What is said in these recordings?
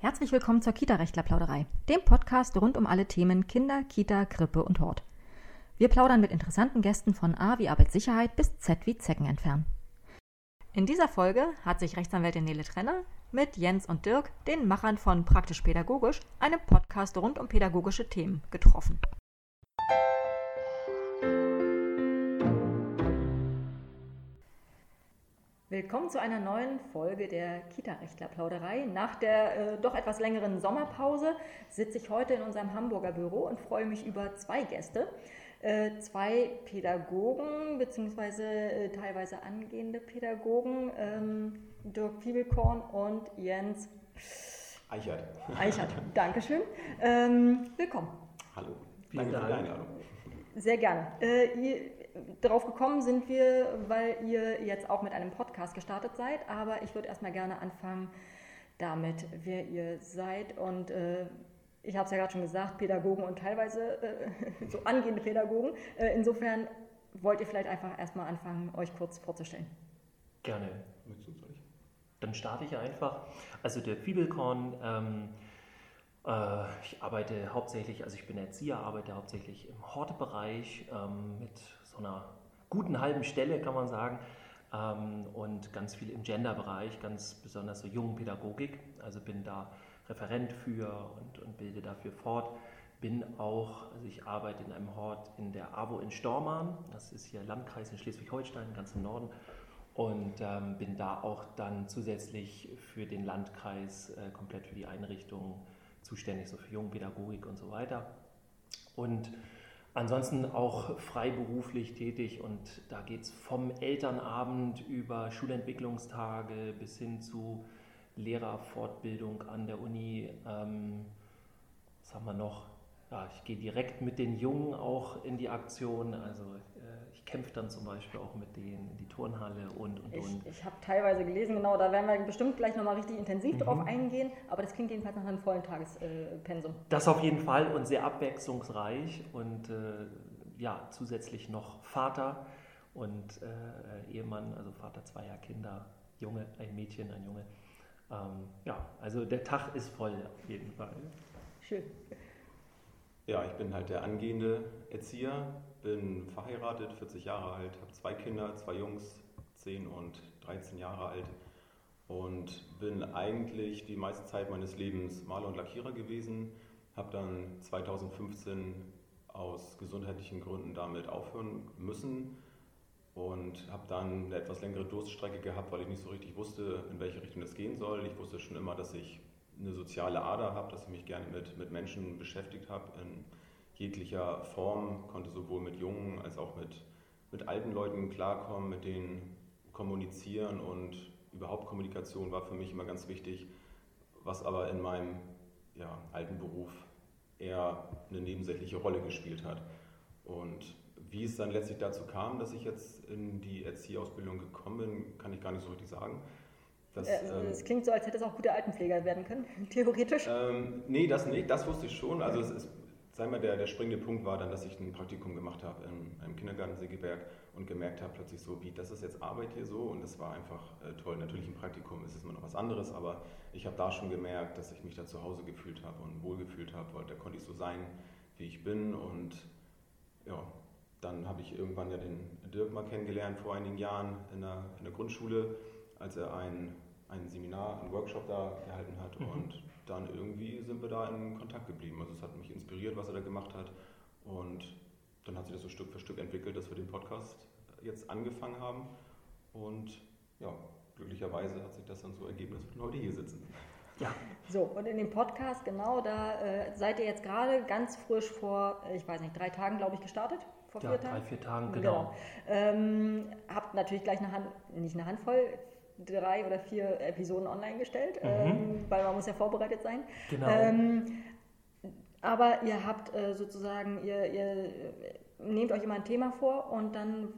Herzlich willkommen zur Kita-Rechtler-Plauderei, dem Podcast rund um alle Themen Kinder, Kita, Krippe und Hort. Wir plaudern mit interessanten Gästen von A wie Arbeitssicherheit bis Z wie Zecken entfernen. In dieser Folge hat sich Rechtsanwältin Nele Trenner mit Jens und Dirk, den Machern von Praktisch Pädagogisch, einem Podcast rund um pädagogische Themen, getroffen. Willkommen zu einer neuen Folge der Kita-Rechtler-Plauderei. Nach der äh, doch etwas längeren Sommerpause sitze ich heute in unserem Hamburger Büro und freue mich über zwei Gäste. Äh, zwei Pädagogen, beziehungsweise äh, teilweise angehende Pädagogen, ähm, Dirk Fiebelkorn und Jens Eichert. Eichert, Dankeschön. Ähm, willkommen. Hallo, vielen Dank für die Einladung. Sehr gerne. Äh, ihr, darauf gekommen sind wir, weil ihr jetzt auch mit einem Podcast gestartet seid, aber ich würde erstmal gerne anfangen damit, wer ihr seid und äh, ich habe es ja gerade schon gesagt, Pädagogen und teilweise äh, so angehende Pädagogen. Äh, insofern wollt ihr vielleicht einfach erstmal anfangen, euch kurz vorzustellen. Gerne. Dann starte ich einfach. Also der Fiebelkorn, ähm, äh, ich arbeite hauptsächlich, also ich bin Erzieher, arbeite hauptsächlich im Hortebereich ähm, mit so einer guten halben Stelle, kann man sagen. Ähm, und ganz viel im Genderbereich, ganz besonders so Jungenpädagogik. Also bin da Referent für und, und bilde dafür fort. Bin auch, also ich arbeite in einem Hort in der AWO in Stormarn, das ist hier Landkreis in Schleswig-Holstein, ganz im Norden. Und ähm, bin da auch dann zusätzlich für den Landkreis äh, komplett für die Einrichtung zuständig, so für Jungpädagogik und so weiter. Und ansonsten auch freiberuflich tätig und da geht es vom Elternabend über Schulentwicklungstage bis hin zu Lehrerfortbildung an der Uni. Ähm, was haben wir noch? Ja, ich gehe direkt mit den Jungen auch in die Aktion. Also äh, ich kämpfe dann zum Beispiel auch mit denen in die Turnhalle und und ich, und. Ich habe teilweise gelesen, genau, da werden wir bestimmt gleich nochmal richtig intensiv mhm. drauf eingehen, aber das klingt jedenfalls nach einem vollen Tagespensum. Das auf jeden Fall und sehr abwechslungsreich und äh, ja, zusätzlich noch Vater und äh, Ehemann, also Vater zweier Kinder, Junge, ein Mädchen, ein Junge. Ähm, ja, also der Tag ist voll auf jeden Fall. Schön. Ja, ich bin halt der angehende Erzieher, bin verheiratet, 40 Jahre alt, habe zwei Kinder, zwei Jungs, 10 und 13 Jahre alt und bin eigentlich die meiste Zeit meines Lebens Maler und Lackierer gewesen, habe dann 2015 aus gesundheitlichen Gründen damit aufhören müssen und habe dann eine etwas längere Durststrecke gehabt, weil ich nicht so richtig wusste, in welche Richtung das gehen soll. Ich wusste schon immer, dass ich eine soziale Ader habe, dass ich mich gerne mit, mit Menschen beschäftigt habe jeglicher Form, konnte sowohl mit jungen als auch mit, mit alten Leuten klarkommen, mit denen kommunizieren und überhaupt Kommunikation war für mich immer ganz wichtig, was aber in meinem ja, alten Beruf eher eine nebensächliche Rolle gespielt hat. Und wie es dann letztlich dazu kam, dass ich jetzt in die Erzieherausbildung gekommen bin, kann ich gar nicht so richtig sagen. Das, äh, ähm, es klingt so, als hätte es auch guter Altenpfleger werden können, theoretisch. Ähm, nee, das nicht, das wusste ich schon. Also es ist, sagen wir, der, der springende Punkt war dann, dass ich ein Praktikum gemacht habe in einem Kindergarten Segeberg und gemerkt habe plötzlich so, wie, das ist jetzt Arbeit hier so und das war einfach äh, toll. Natürlich im Praktikum ist es immer noch was anderes, aber ich habe da schon gemerkt, dass ich mich da zu Hause gefühlt habe und wohlgefühlt habe, weil da konnte ich so sein, wie ich bin und ja, dann habe ich irgendwann ja den Dirk mal kennengelernt vor einigen Jahren in der, in der Grundschule, als er ein, ein Seminar, einen Workshop da gehalten hat. Mhm. Und dann irgendwie sind wir da in Kontakt geblieben. Also es hat mich inspiriert, was er da gemacht hat. Und dann hat sich das so Stück für Stück entwickelt, dass wir den Podcast jetzt angefangen haben. Und ja, glücklicherweise hat sich das dann so ergeben, dass wir heute hier sitzen. Ja. So, und in dem Podcast, genau, da äh, seid ihr jetzt gerade ganz frisch vor, ich weiß nicht, drei Tagen, glaube ich, gestartet vor ja, vier Tagen? drei, vier Tagen, genau. genau. Ähm, habt natürlich gleich eine Hand, nicht eine Handvoll, drei oder vier Episoden online gestellt, mhm. ähm, weil man muss ja vorbereitet sein. Genau. Ähm, aber ihr habt äh, sozusagen, ihr, ihr, nehmt euch immer ein Thema vor und dann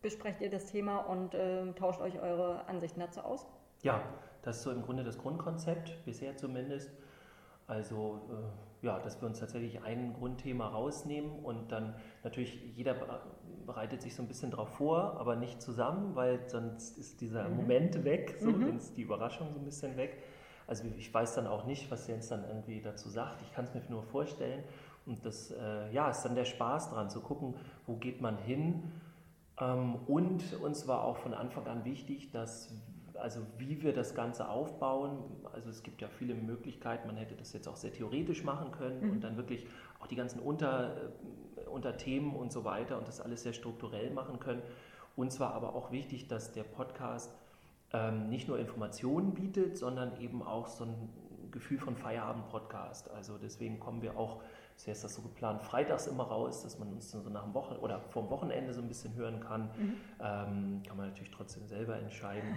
besprecht ihr das Thema und äh, tauscht euch eure Ansichten dazu aus? Ja, das ist so im Grunde das Grundkonzept, bisher zumindest. Also äh, ja, dass wir uns tatsächlich ein Grundthema rausnehmen und dann natürlich jeder bereitet sich so ein bisschen drauf vor, aber nicht zusammen, weil sonst ist dieser mhm. Moment weg, so, mhm. ist die Überraschung so ein bisschen weg. Also ich weiß dann auch nicht, was Jens dann irgendwie dazu sagt. Ich kann es mir nur vorstellen. Und das äh, ja, ist dann der Spaß dran, zu gucken, wo geht man hin. Ähm, und uns war auch von Anfang an wichtig, dass also wie wir das Ganze aufbauen. Also es gibt ja viele Möglichkeiten, man hätte das jetzt auch sehr theoretisch machen können mhm. und dann wirklich auch die ganzen Unter, äh, Unterthemen und so weiter und das alles sehr strukturell machen können. Uns war aber auch wichtig, dass der Podcast ähm, nicht nur Informationen bietet, sondern eben auch so ein Gefühl von Feierabend-Podcast. Also deswegen kommen wir auch Bisher ist das so geplant, freitags immer raus, dass man uns so nach dem Wochen oder vom Wochenende so ein bisschen hören kann. Mhm. Ähm, kann man natürlich trotzdem selber entscheiden.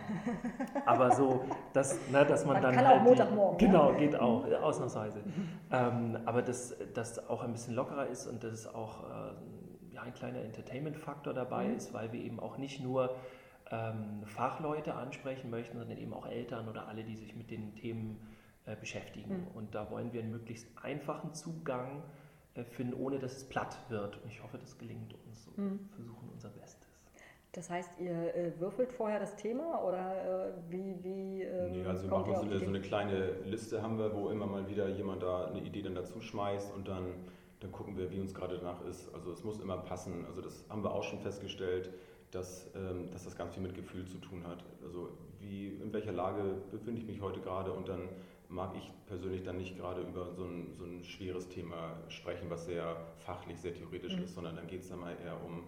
Aber so, dass, ne, dass man, man dann. Kann halt auch Montagmorgen. Die, genau, geht auch, mhm. ausnahmsweise. Mhm. Ähm, aber dass das auch ein bisschen lockerer ist und dass es auch äh, ja, ein kleiner Entertainment-Faktor dabei mhm. ist, weil wir eben auch nicht nur ähm, Fachleute ansprechen möchten, sondern eben auch Eltern oder alle, die sich mit den Themen äh, beschäftigen. Mhm. Und da wollen wir einen möglichst einfachen Zugang äh, finden, ohne dass es platt wird. Und ich hoffe, das gelingt uns. So mhm. versuchen unser Bestes. Das heißt, ihr äh, würfelt vorher das Thema oder wie, wie ähm, Nee, also wir machen so eine, so eine, kleine Liste haben wir, wo immer mal wieder jemand da eine Idee dann dazu schmeißt und dann, dann gucken wir, wie uns gerade danach ist. Also es muss immer passen. Also das haben wir auch schon festgestellt, dass, ähm, dass das ganz viel mit Gefühl zu tun hat. Also wie, in welcher Lage befinde ich mich heute gerade und dann mag ich persönlich dann nicht gerade über so ein, so ein schweres Thema sprechen, was sehr fachlich, sehr theoretisch mhm. ist, sondern dann geht es dann mal eher um,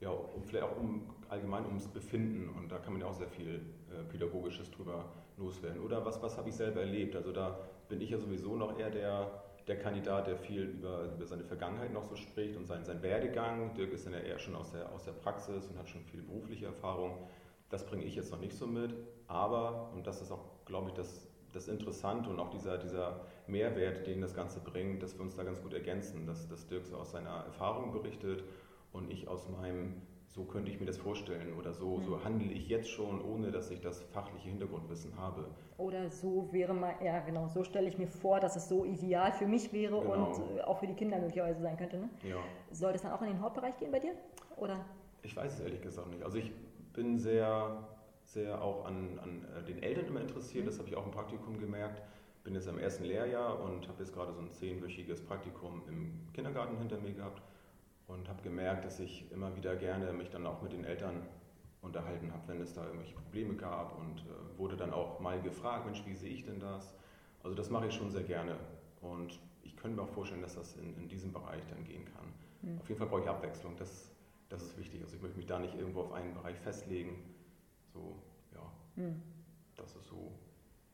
ja, um, vielleicht auch um allgemein ums Befinden und da kann man ja auch sehr viel äh, Pädagogisches drüber loswerden. Oder was, was habe ich selber erlebt? Also da bin ich ja sowieso noch eher der, der Kandidat, der viel über, über seine Vergangenheit noch so spricht und seinen, seinen Werdegang. Dirk ist dann ja eher schon aus der, aus der Praxis und hat schon viel berufliche Erfahrung. Das bringe ich jetzt noch nicht so mit, aber, und das ist auch, glaube ich, das das Interessante und auch dieser, dieser Mehrwert, den das Ganze bringt, dass wir uns da ganz gut ergänzen, dass, dass Dirk so aus seiner Erfahrung berichtet und ich aus meinem, so könnte ich mir das vorstellen oder so, mhm. so handle ich jetzt schon, ohne dass ich das fachliche Hintergrundwissen habe. Oder so wäre mal, ja genau, so stelle ich mir vor, dass es so ideal für mich wäre genau. und äh, auch für die Kinder möglicherweise sein könnte. Ne? Ja. Soll das dann auch in den Hauptbereich gehen bei dir? Oder? Ich weiß es ehrlich gesagt nicht. Also ich bin sehr sehr auch an, an äh, den Eltern immer interessiert. Das habe ich auch im Praktikum gemerkt. Bin jetzt im ersten Lehrjahr und habe jetzt gerade so ein zehnwöchiges Praktikum im Kindergarten hinter mir gehabt und habe gemerkt, dass ich immer wieder gerne mich dann auch mit den Eltern unterhalten habe, wenn es da irgendwelche Probleme gab und äh, wurde dann auch mal gefragt, Mensch, wie sehe ich denn das? Also das mache ich schon sehr gerne und ich könnte mir auch vorstellen, dass das in, in diesem Bereich dann gehen kann. Mhm. Auf jeden Fall brauche ich Abwechslung, das, das ist wichtig. Also ich möchte mich da nicht irgendwo auf einen Bereich festlegen, so, ja. Mhm. Das ist so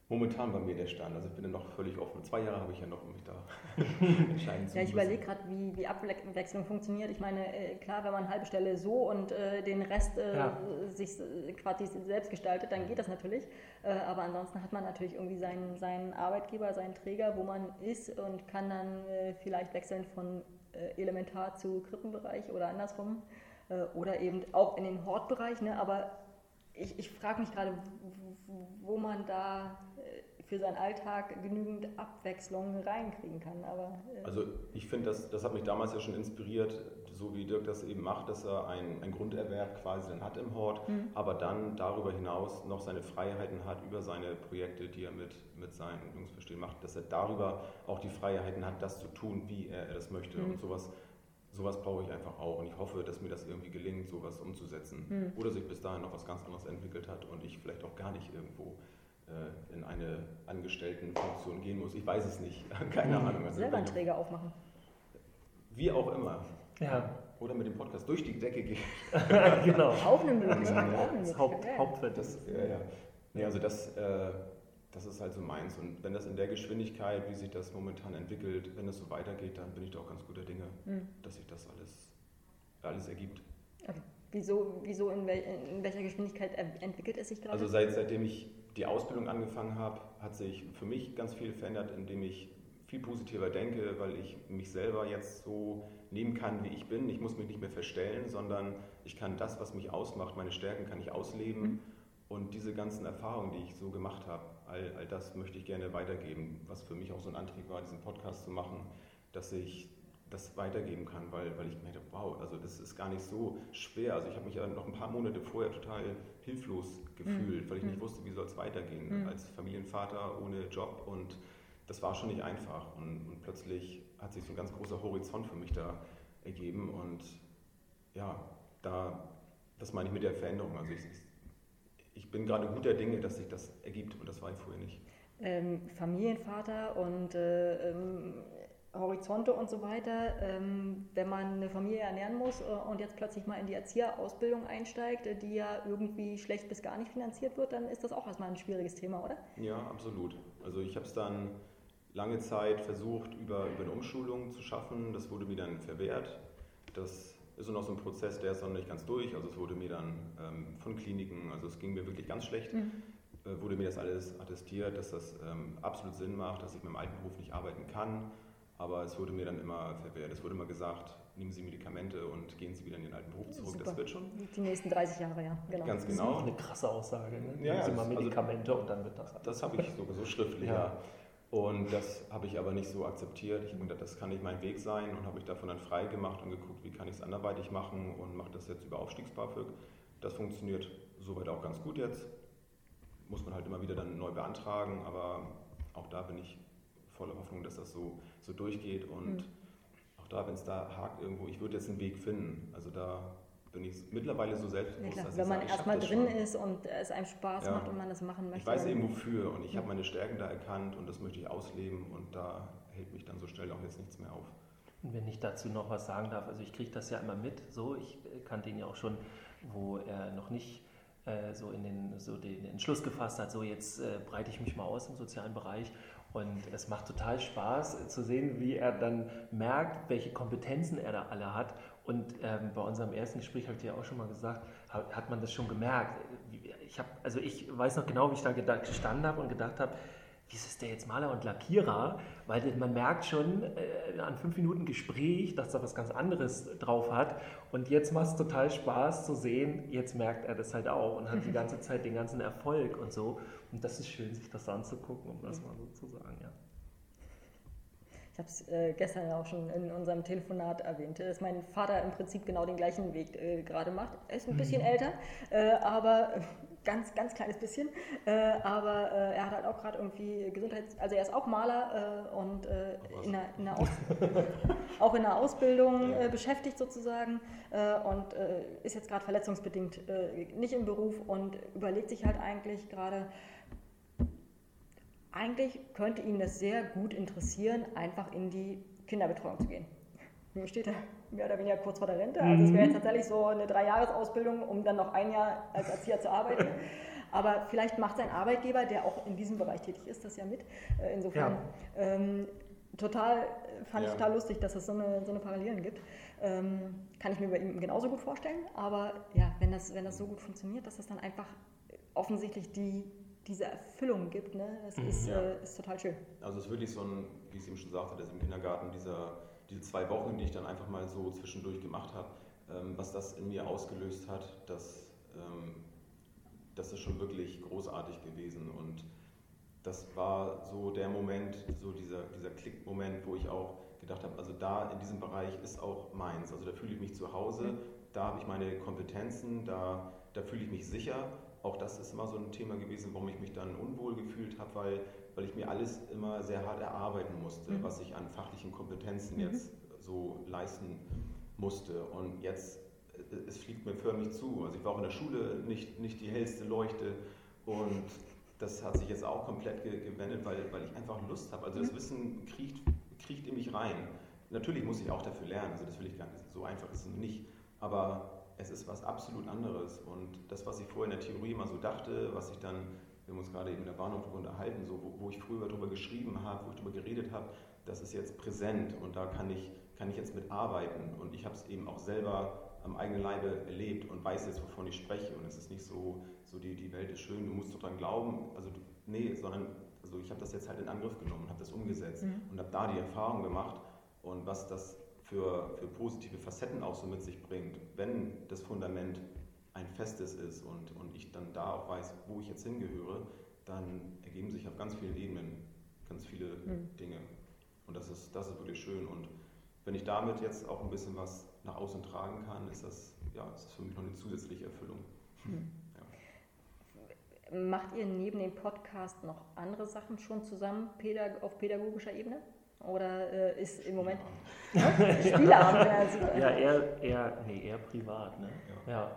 momentan bei mir der Stand. Also ich bin ja noch völlig offen. Zwei Jahre habe ich ja noch, um mich da entscheiden zu Ja, ich überlege gerade, wie, wie Abwechslung funktioniert. Ich meine, äh, klar, wenn man eine halbe Stelle so und äh, den Rest äh, ja. sich äh, quasi selbst gestaltet, dann geht das natürlich. Äh, aber ansonsten hat man natürlich irgendwie seinen, seinen Arbeitgeber, seinen Träger, wo man ist und kann dann äh, vielleicht wechseln von Elementar zu Krippenbereich oder andersrum. oder eben auch in den Hortbereich, ne? aber ich, ich frage mich gerade, wo man da äh, für seinen Alltag genügend Abwechslung reinkriegen kann. Aber, äh also ich finde, das, das hat mich damals ja schon inspiriert, so wie Dirk das eben macht, dass er ein, ein Grunderwerb quasi dann hat im Hort, mhm. aber dann darüber hinaus noch seine Freiheiten hat über seine Projekte, die er mit, mit seinen Jungs verstehen macht, dass er darüber auch die Freiheiten hat, das zu tun, wie er, er das möchte mhm. und sowas sowas brauche ich einfach auch. Und ich hoffe, dass mir das irgendwie gelingt, sowas umzusetzen. Mhm. Oder sich bis dahin noch was ganz anderes entwickelt hat und ich vielleicht auch gar nicht irgendwo äh, in eine Angestelltenfunktion gehen muss. Ich weiß es nicht. Keine mhm. Ahnung. Also Selber einen Träger aufmachen. Wie auch immer. Ja. Oder mit dem Podcast durch die Decke gehen. genau. Auch eine Möglichkeit. Ja, das Haupt, Hauptwert. Das, ja, ja. Nee, also das, äh, das ist halt so meins. Und wenn das in der Geschwindigkeit, wie sich das momentan entwickelt, wenn das so weitergeht, dann bin ich da auch ganz guter Dinge, mhm. dass sich das alles, alles ergibt. Okay. Wieso, wieso in, wel, in, welcher Geschwindigkeit entwickelt es sich gerade? Also seit, seitdem ich die Ausbildung angefangen habe, hat sich für mich ganz viel verändert, indem ich viel positiver denke, weil ich mich selber jetzt so nehmen kann, wie ich bin. Ich muss mich nicht mehr verstellen, sondern ich kann das, was mich ausmacht, meine Stärken kann ich ausleben. Mhm. Und diese ganzen Erfahrungen, die ich so gemacht habe, all, all das möchte ich gerne weitergeben, was für mich auch so ein Antrieb war, diesen Podcast zu machen, dass ich das weitergeben kann, weil, weil ich merke, wow, also das ist gar nicht so schwer. Also ich habe mich ja noch ein paar Monate vorher total hilflos gefühlt, mhm. weil ich nicht mhm. wusste, wie soll es weitergehen mhm. als Familienvater ohne Job und das war schon nicht einfach. Und, und, plötzlich hat sich so ein ganz großer Horizont für mich da ergeben und ja, da, das meine ich mit der Veränderung. Also ich, ich bin gerade guter Dinge, dass sich das ergibt und das war ich vorher nicht. Ähm, Familienvater und äh, ähm, Horizonte und so weiter, ähm, wenn man eine Familie ernähren muss äh, und jetzt plötzlich mal in die Erzieherausbildung einsteigt, äh, die ja irgendwie schlecht bis gar nicht finanziert wird, dann ist das auch erstmal ein schwieriges Thema, oder? Ja, absolut. Also ich habe es dann lange Zeit versucht, über, über eine Umschulung zu schaffen. Das wurde mir dann verwehrt. Das ist noch so ein Prozess, der ist noch nicht ganz durch. Also es wurde mir dann ähm, von Kliniken, also es ging mir wirklich ganz schlecht, mhm. äh, wurde mir das alles attestiert, dass das ähm, absolut Sinn macht, dass ich mit dem alten Beruf nicht arbeiten kann aber es wurde mir dann immer verwehrt. Es wurde immer gesagt, nehmen Sie Medikamente und gehen Sie wieder in den alten Beruf zurück. Super. Das wird schon. Die nächsten 30 Jahre, ja. Genau. Ganz genau. Das ist auch eine krasse Aussage. Ne? Ja, nehmen Sie mal also Medikamente also, und dann wird das. Das habe ich sowieso schriftlich, ja. ja. Und das habe ich aber nicht so akzeptiert. Ich habe gedacht, das kann nicht mein Weg sein und habe mich davon dann frei gemacht und geguckt, wie kann ich es anderweitig machen und mache das jetzt über Aufstiegs-BAföG. Das funktioniert soweit auch ganz gut jetzt. Muss man halt immer wieder dann neu beantragen, aber auch da bin ich voller Hoffnung, dass das so, so durchgeht und mhm. auch da, wenn es da hakt irgendwo, ich würde jetzt einen Weg finden. Also da bin ich mittlerweile so selbstbewusst, ja, dass Wenn man erstmal drin schon. ist und es einem Spaß ja. macht und man das machen möchte. Ich weiß eben wofür und ich ja. habe meine Stärken da erkannt und das möchte ich ausleben und da hält mich dann so schnell auch jetzt nichts mehr auf. Und wenn ich dazu noch was sagen darf, also ich kriege das ja immer mit, so, ich äh, kannte ihn ja auch schon, wo er noch nicht äh, so in den, so den Entschluss gefasst hat, so jetzt äh, breite ich mich mal aus im sozialen Bereich und es macht total Spaß zu sehen, wie er dann merkt, welche Kompetenzen er da alle hat. Und ähm, bei unserem ersten Gespräch, habe ich dir auch schon mal gesagt, hat, hat man das schon gemerkt. Ich, hab, also ich weiß noch genau, wie ich da gestanden habe und gedacht habe, wie ist der jetzt Maler und Lackierer? Weil man merkt schon äh, an fünf Minuten Gespräch, dass er was ganz anderes drauf hat. Und jetzt macht es total Spaß zu sehen, jetzt merkt er das halt auch und hat die ganze Zeit den ganzen Erfolg und so. Und das ist schön, sich das anzugucken, um das mal so zu sagen, ja. Ich habe es äh, gestern ja auch schon in unserem Telefonat erwähnt, dass mein Vater im Prinzip genau den gleichen Weg äh, gerade macht. Er ist ein bisschen mhm. älter, äh, aber ganz, ganz kleines bisschen. Äh, aber äh, er hat halt auch gerade irgendwie Gesundheits-, also er ist auch Maler äh, und in der, in der auch in der Ausbildung beschäftigt sozusagen und ist jetzt gerade verletzungsbedingt nicht im Beruf und überlegt sich halt eigentlich gerade, eigentlich könnte ihn das sehr gut interessieren, einfach in die Kinderbetreuung zu gehen. Nun steht er mehr oder weniger kurz vor der Rente. Also es wäre jetzt mhm. tatsächlich so eine Dreijahresausbildung, um dann noch ein Jahr als Erzieher zu arbeiten. Aber vielleicht macht sein Arbeitgeber, der auch in diesem Bereich tätig ist, das ja mit. Äh, insofern ja. ähm, total, fand ja. ich total lustig, dass es so eine, so eine Parallelen gibt. Ähm, kann ich mir bei ihm genauso gut vorstellen. Aber ja, wenn das, wenn das so gut funktioniert, dass das dann einfach offensichtlich die diese Erfüllung gibt. Ne? Das mhm, ist, ja. äh, ist total schön. Also es ist wirklich so ein, wie ich es eben schon sagte, dass im Kindergarten dieser, diese zwei Wochen, die ich dann einfach mal so zwischendurch gemacht habe, ähm, was das in mir ausgelöst hat, das, ähm, das ist schon wirklich großartig gewesen. Und das war so der Moment, so dieser, dieser Klickmoment, wo ich auch gedacht habe, also da in diesem Bereich ist auch meins. Also da fühle ich mich zu Hause, mhm. da habe ich meine Kompetenzen, da, da fühle ich mich sicher auch das ist immer so ein Thema gewesen, warum ich mich dann unwohl gefühlt habe, weil, weil ich mir alles immer sehr hart erarbeiten musste, mhm. was ich an fachlichen Kompetenzen mhm. jetzt so leisten musste. Und jetzt, äh, es fliegt mir förmlich zu. Also ich war auch in der Schule nicht, nicht die hellste Leuchte und das hat sich jetzt auch komplett gewendet, weil, weil ich einfach Lust habe. Also das mhm. Wissen kriecht, kriecht in mich rein. Natürlich muss ich auch dafür lernen, also das will ich gar nicht, so einfach ist es nicht. Aber es ist was absolut anderes. Und das, was ich vorher in der Theorie immer so dachte, was ich dann, wir haben uns gerade eben in der Bahnhof darüber unterhalten, so, wo, wo ich früher darüber geschrieben habe, wo ich darüber geredet habe, das ist jetzt präsent und da kann ich, kann ich jetzt mit arbeiten. Und ich habe es eben auch selber am eigenen Leibe erlebt und weiß jetzt, wovon ich spreche. Und es ist nicht so, so die, die Welt ist schön, du musst daran glauben. Also, nee, sondern also ich habe das jetzt halt in Angriff genommen, habe das umgesetzt mhm. und habe da die Erfahrung gemacht. Und was das für, für positive Facetten auch so mit sich bringt, wenn das Fundament ein festes ist und, und ich dann da auch weiß, wo ich jetzt hingehöre, dann ergeben sich auf ganz vielen Ebenen ganz viele mhm. Dinge. Und das ist, das ist wirklich schön. Und wenn ich damit jetzt auch ein bisschen was nach außen tragen kann, ist das, ja, ist das für mich noch eine zusätzliche Erfüllung. Hm. Ja. Macht ihr neben dem Podcast noch andere Sachen schon zusammen auf pädagogischer Ebene? Oder äh, ist im Moment ja. Ne? Spieleabend? ja, ja eher, eher, nee, eher privat. Ne? Ja. ja.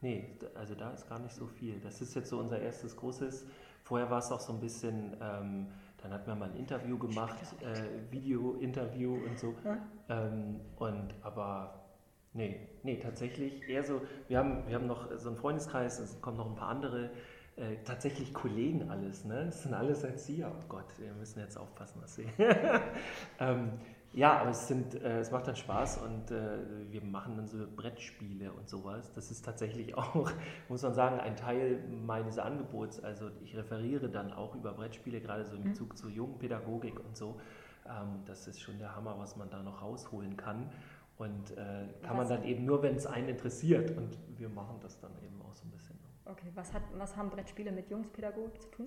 Nee, also da ist gar nicht so viel. Das ist jetzt so unser erstes großes. Vorher war es auch so ein bisschen, ähm, dann hat man mal ein Interview gemacht, äh, Video-Interview und so. Ja. Ähm, und aber nee, nee, tatsächlich eher so, wir haben, wir haben noch so einen Freundeskreis, es kommen noch ein paar andere äh, tatsächlich Kollegen alles, ne? Das sind alles Erzieher. Oh Gott, wir müssen jetzt aufpassen, was sie. ähm, ja, aber es, sind, äh, es macht dann Spaß und äh, wir machen dann so Brettspiele und sowas. Das ist tatsächlich auch, muss man sagen, ein Teil meines Angebots. Also ich referiere dann auch über Brettspiele, gerade so in. Bezug mhm. zur Jugendpädagogik und so. Ähm, das ist schon der Hammer, was man da noch rausholen kann. Und äh, kann was? man dann eben nur, wenn es einen interessiert. Und wir machen das dann eben auch so ein bisschen. Okay, was, hat, was haben Brettspiele mit Jungspädagogik zu tun?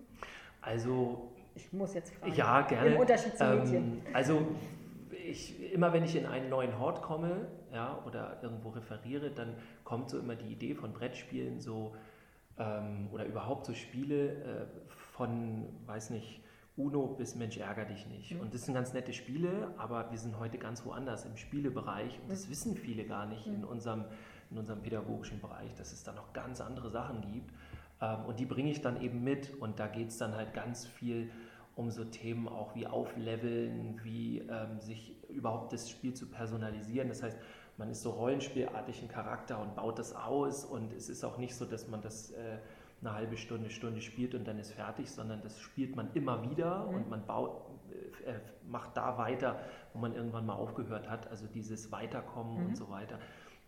Also. Ich muss jetzt fragen. Ja, gerne. Im Unterschied zu Mädchen. Ähm, also, ich, immer wenn ich in einen neuen Hort komme ja, oder irgendwo referiere, dann kommt so immer die Idee von Brettspielen so ähm, oder überhaupt so Spiele äh, von, weiß nicht, Uno bis Mensch ärger dich nicht. Mhm. Und das sind ganz nette Spiele, aber wir sind heute ganz woanders im Spielebereich und das mhm. wissen viele gar nicht mhm. in unserem in unserem pädagogischen Bereich, dass es da noch ganz andere Sachen gibt. Ähm, und die bringe ich dann eben mit. Und da geht es dann halt ganz viel um so Themen auch wie Aufleveln, wie ähm, sich überhaupt das Spiel zu personalisieren. Das heißt, man ist so rollenspielartig ein Charakter und baut das aus. Und es ist auch nicht so, dass man das äh, eine halbe Stunde, Stunde spielt und dann ist fertig, sondern das spielt man immer wieder mhm. und man baut, äh, macht da weiter, wo man irgendwann mal aufgehört hat. Also dieses Weiterkommen mhm. und so weiter.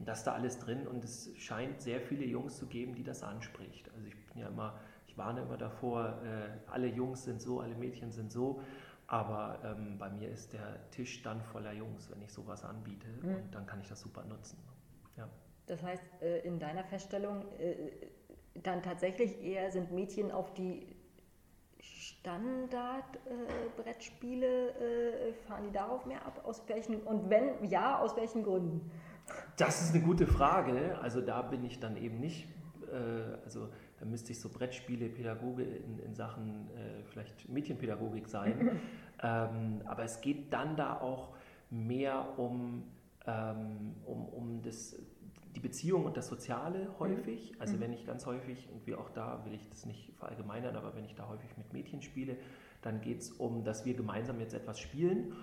Und das da alles drin und es scheint sehr viele Jungs zu geben, die das anspricht. Also ich bin ja immer, ich warne immer davor, äh, alle Jungs sind so, alle Mädchen sind so, aber ähm, bei mir ist der Tisch dann voller Jungs, wenn ich sowas anbiete mhm. und dann kann ich das super nutzen. Ja. Das heißt, äh, in deiner Feststellung äh, dann tatsächlich eher sind Mädchen auf die Standard-Brettspiele, äh, fahren die darauf mehr ab? Aus welchen, und wenn ja, aus welchen Gründen? Das ist eine gute Frage. Also da bin ich dann eben nicht, äh, also da müsste ich so Brettspiele, Pädagoge in, in Sachen äh, vielleicht Mädchenpädagogik sein. ähm, aber es geht dann da auch mehr um, ähm, um, um das, die Beziehung und das Soziale häufig. Mhm. Also mhm. wenn ich ganz häufig, und wie auch da will ich das nicht verallgemeinern, aber wenn ich da häufig mit Mädchen spiele, dann geht es um, dass wir gemeinsam jetzt etwas spielen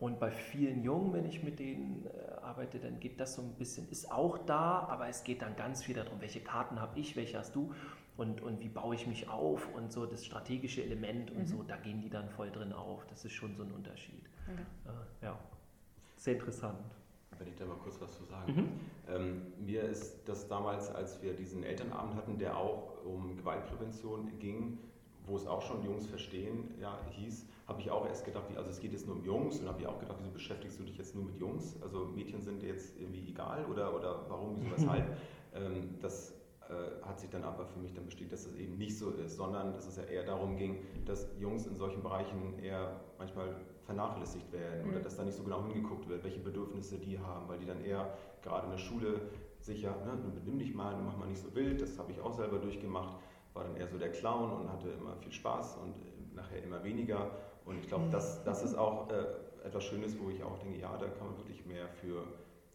und bei vielen Jungen, wenn ich mit denen äh, arbeite, dann geht das so ein bisschen, ist auch da, aber es geht dann ganz viel darum, welche Karten habe ich, welche hast du und, und wie baue ich mich auf und so das strategische Element und mhm. so, da gehen die dann voll drin auf. Das ist schon so ein Unterschied. Okay. Äh, ja, sehr interessant. Wenn ich da mal kurz was zu sagen. Mhm. Ähm, mir ist das damals, als wir diesen Elternabend hatten, der auch um Gewaltprävention ging, wo es auch schon Jungs verstehen ja, hieß, habe ich auch erst gedacht, wie, also es geht jetzt nur um Jungs und habe ich auch gedacht, wieso beschäftigst du dich jetzt nur mit Jungs? Also Mädchen sind dir jetzt irgendwie egal oder, oder warum, wieso, weshalb? ähm, das äh, hat sich dann aber für mich dann bestätigt, dass das eben nicht so ist, sondern dass es ja eher darum ging, dass Jungs in solchen Bereichen eher manchmal vernachlässigt werden mhm. oder dass da nicht so genau hingeguckt wird, welche Bedürfnisse die haben, weil die dann eher gerade in der Schule sicher, ne, benimm dich mal, mach mal nicht so wild, das habe ich auch selber durchgemacht, war dann eher so der Clown und hatte immer viel Spaß und nachher immer weniger und ich glaube, das, das ist auch äh, etwas Schönes, wo ich auch denke, ja, da kann man wirklich mehr für,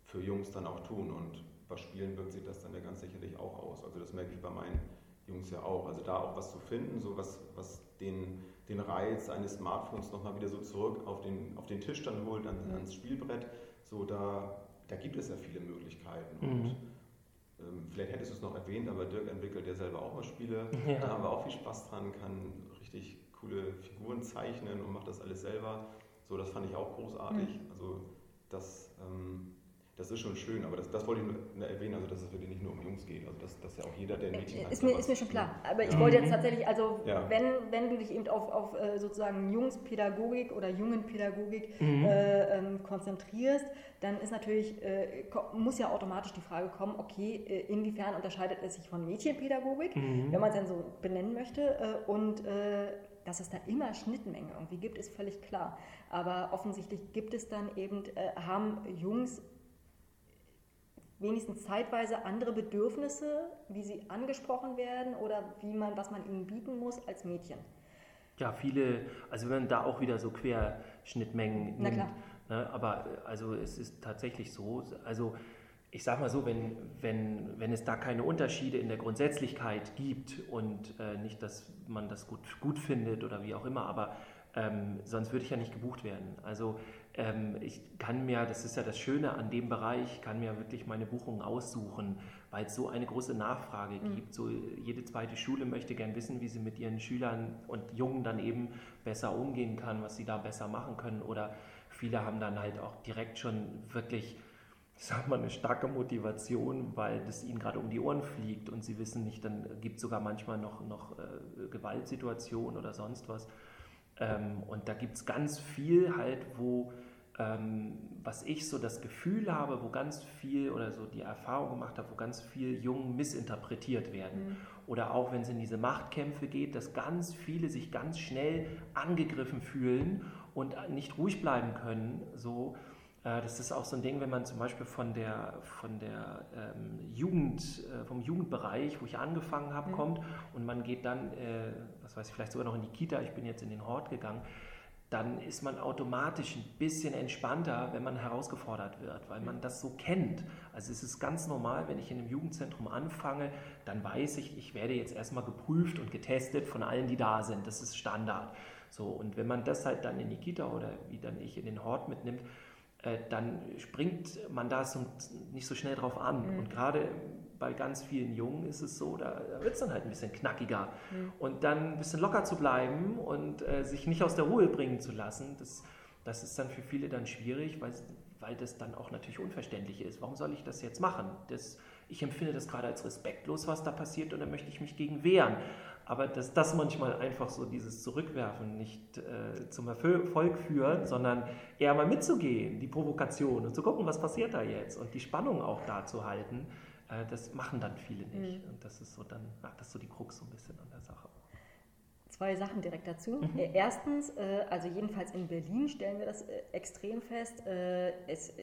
für Jungs dann auch tun. Und bei Spielen wirkt sich das dann ja ganz sicherlich auch aus. Also das merke ich bei meinen Jungs ja auch. Also da auch was zu finden, so was, was den, den Reiz eines Smartphones nochmal wieder so zurück auf den, auf den Tisch dann holt, an, ans Spielbrett, so da, da gibt es ja viele Möglichkeiten. Mhm. Und ähm, vielleicht hättest du es noch erwähnt, aber Dirk entwickelt ja selber auch mal Spiele. Ja. Da haben wir auch viel Spaß dran, kann richtig coole Figuren zeichnen und macht das alles selber. So, das fand ich auch großartig. Mhm. Also das, ähm, das ist schon schön, aber das, das wollte ich nur erwähnen, also dass es wirklich nicht nur um Jungs geht, also dass, dass ja auch jeder, der ein Mädchen Äh, hat. ist, mir, ist mir schon klar. Aber ich Mhm. wollte jetzt tatsächlich, also Ja. wenn, wenn du dich eben auf, auf äh, sozusagen Jungspädagogik oder Jungenpädagogik Mhm. äh, ähm, konzentrierst, dann ist natürlich, äh, muss ja automatisch die Frage kommen, okay, äh, inwiefern unterscheidet es sich von Mädchenpädagogik, Mhm. wenn man es denn so benennen möchte, äh, und äh, dass es da immer Schnittmengen irgendwie gibt, ist völlig klar. Aber offensichtlich gibt es dann eben, äh, haben Jungs wenigstens zeitweise andere Bedürfnisse, wie sie angesprochen werden oder wie man, was man ihnen bieten muss als Mädchen. Ja, viele, also wenn man da auch wieder so Querschnittmengen Na nimmt. klar. Ne, aber also es ist tatsächlich so, also ich sag mal so, wenn, wenn, wenn es da keine Unterschiede in der Grundsätzlichkeit gibt und äh, nicht, dass man das gut, gut findet oder wie auch immer, aber ähm, sonst würde ich ja nicht gebucht werden. Also ähm, ich kann mir, das ist ja das Schöne an dem Bereich, kann mir wirklich meine Buchungen aussuchen, weil es so eine große Nachfrage Mhm. gibt. So jede zweite Schule möchte gern wissen, wie sie mit ihren Schülern und Jungen dann eben besser umgehen kann, was sie da besser machen können. Oder viele haben dann halt auch direkt schon wirklich, ich sag mal, eine starke Motivation, weil das ihnen gerade um die Ohren fliegt und sie wissen nicht, dann gibt es sogar manchmal noch, noch äh, Gewaltsituationen oder sonst was. Ähm, und da gibt es ganz viel halt, wo, ähm, was ich so das Gefühl habe, wo ganz viel oder so die Erfahrung gemacht habe, wo ganz viel Jungen missinterpretiert werden. Oder auch wenn es in diese Machtkämpfe geht, dass ganz viele sich ganz schnell angegriffen fühlen und nicht ruhig bleiben können. So, das ist auch so ein Ding, wenn man zum Beispiel von der, von der ähm, Jugend, äh, vom Jugendbereich, wo ich angefangen habe, Mhm. kommt und man geht dann, äh, was weiß ich, vielleicht sogar noch in die Kita, ich bin jetzt in den Hort gegangen, dann ist man automatisch ein bisschen entspannter, wenn man herausgefordert wird, weil man das so kennt. Also es ist ganz normal, wenn ich in einem Jugendzentrum anfange, dann weiß ich, ich werde jetzt erstmal geprüft und getestet von allen, die da sind. Das ist Standard. So, und wenn man das halt dann in die Kita oder wie dann ich in den Hort mitnimmt, äh, dann springt man da so nicht so schnell drauf an. Mhm. Und gerade bei ganz vielen Jungen ist es so, da, da wird es dann halt ein bisschen knackiger. Mhm. Und dann ein bisschen locker zu bleiben und äh, sich nicht aus der Ruhe bringen zu lassen, das, das ist dann für viele dann schwierig, weil, weil das dann auch natürlich unverständlich ist. Warum soll ich das jetzt machen? Das, ich empfinde das gerade als respektlos, was da passiert, und da möchte ich mich gegen wehren. Aber dass das manchmal einfach so dieses Zurückwerfen nicht äh, zum Erfolg führt, sondern eher mal mitzugehen, die Provokation und zu gucken, was passiert da jetzt und die Spannung auch da zu halten, äh, das machen dann viele nicht. Mhm. Und das ist so dann, ach, das ist so die Krux so ein bisschen an der Sache. Zwei Sachen direkt dazu. Mhm. Äh, Erstens, äh, also jedenfalls in Berlin stellen wir das äh, extrem fest, äh, es,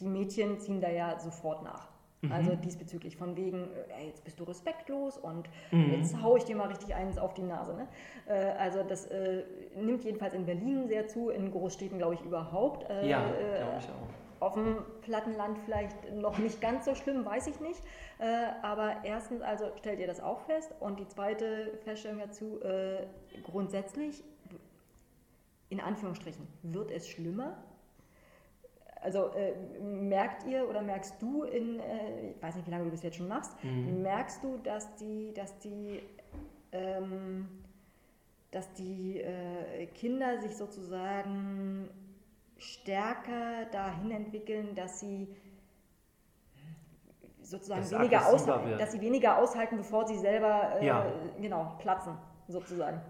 die Mädchen ziehen da ja sofort nach. Mhm. Also diesbezüglich von wegen, äh, ey, jetzt bist du respektlos und Mhm. jetzt hau ich dir mal richtig eins auf die Nase. Ne? Äh, also das äh, nimmt jedenfalls in Berlin sehr zu, in Großstädten glaube ich überhaupt. Äh, Ja, äh, glaube ich auch. auf dem Plattenland vielleicht noch nicht ganz so schlimm, weiß ich nicht. Äh, aber erstens, also stellt ihr das auch fest. Und die zweite Feststellung dazu, äh, grundsätzlich, in Anführungsstrichen, wird es schlimmer? Also äh, merkt ihr oder merkst du in, äh, ich weiß nicht, wie lange du das jetzt schon machst, Mhm. merkst du, dass die, dass die, ähm, dass die äh, Kinder sich sozusagen stärker dahin entwickeln, dass sie sozusagen Dass es weniger, aggressiver ausha- wird. dass sie weniger aushalten, bevor sie selber äh, Ja. genau platzen, sozusagen.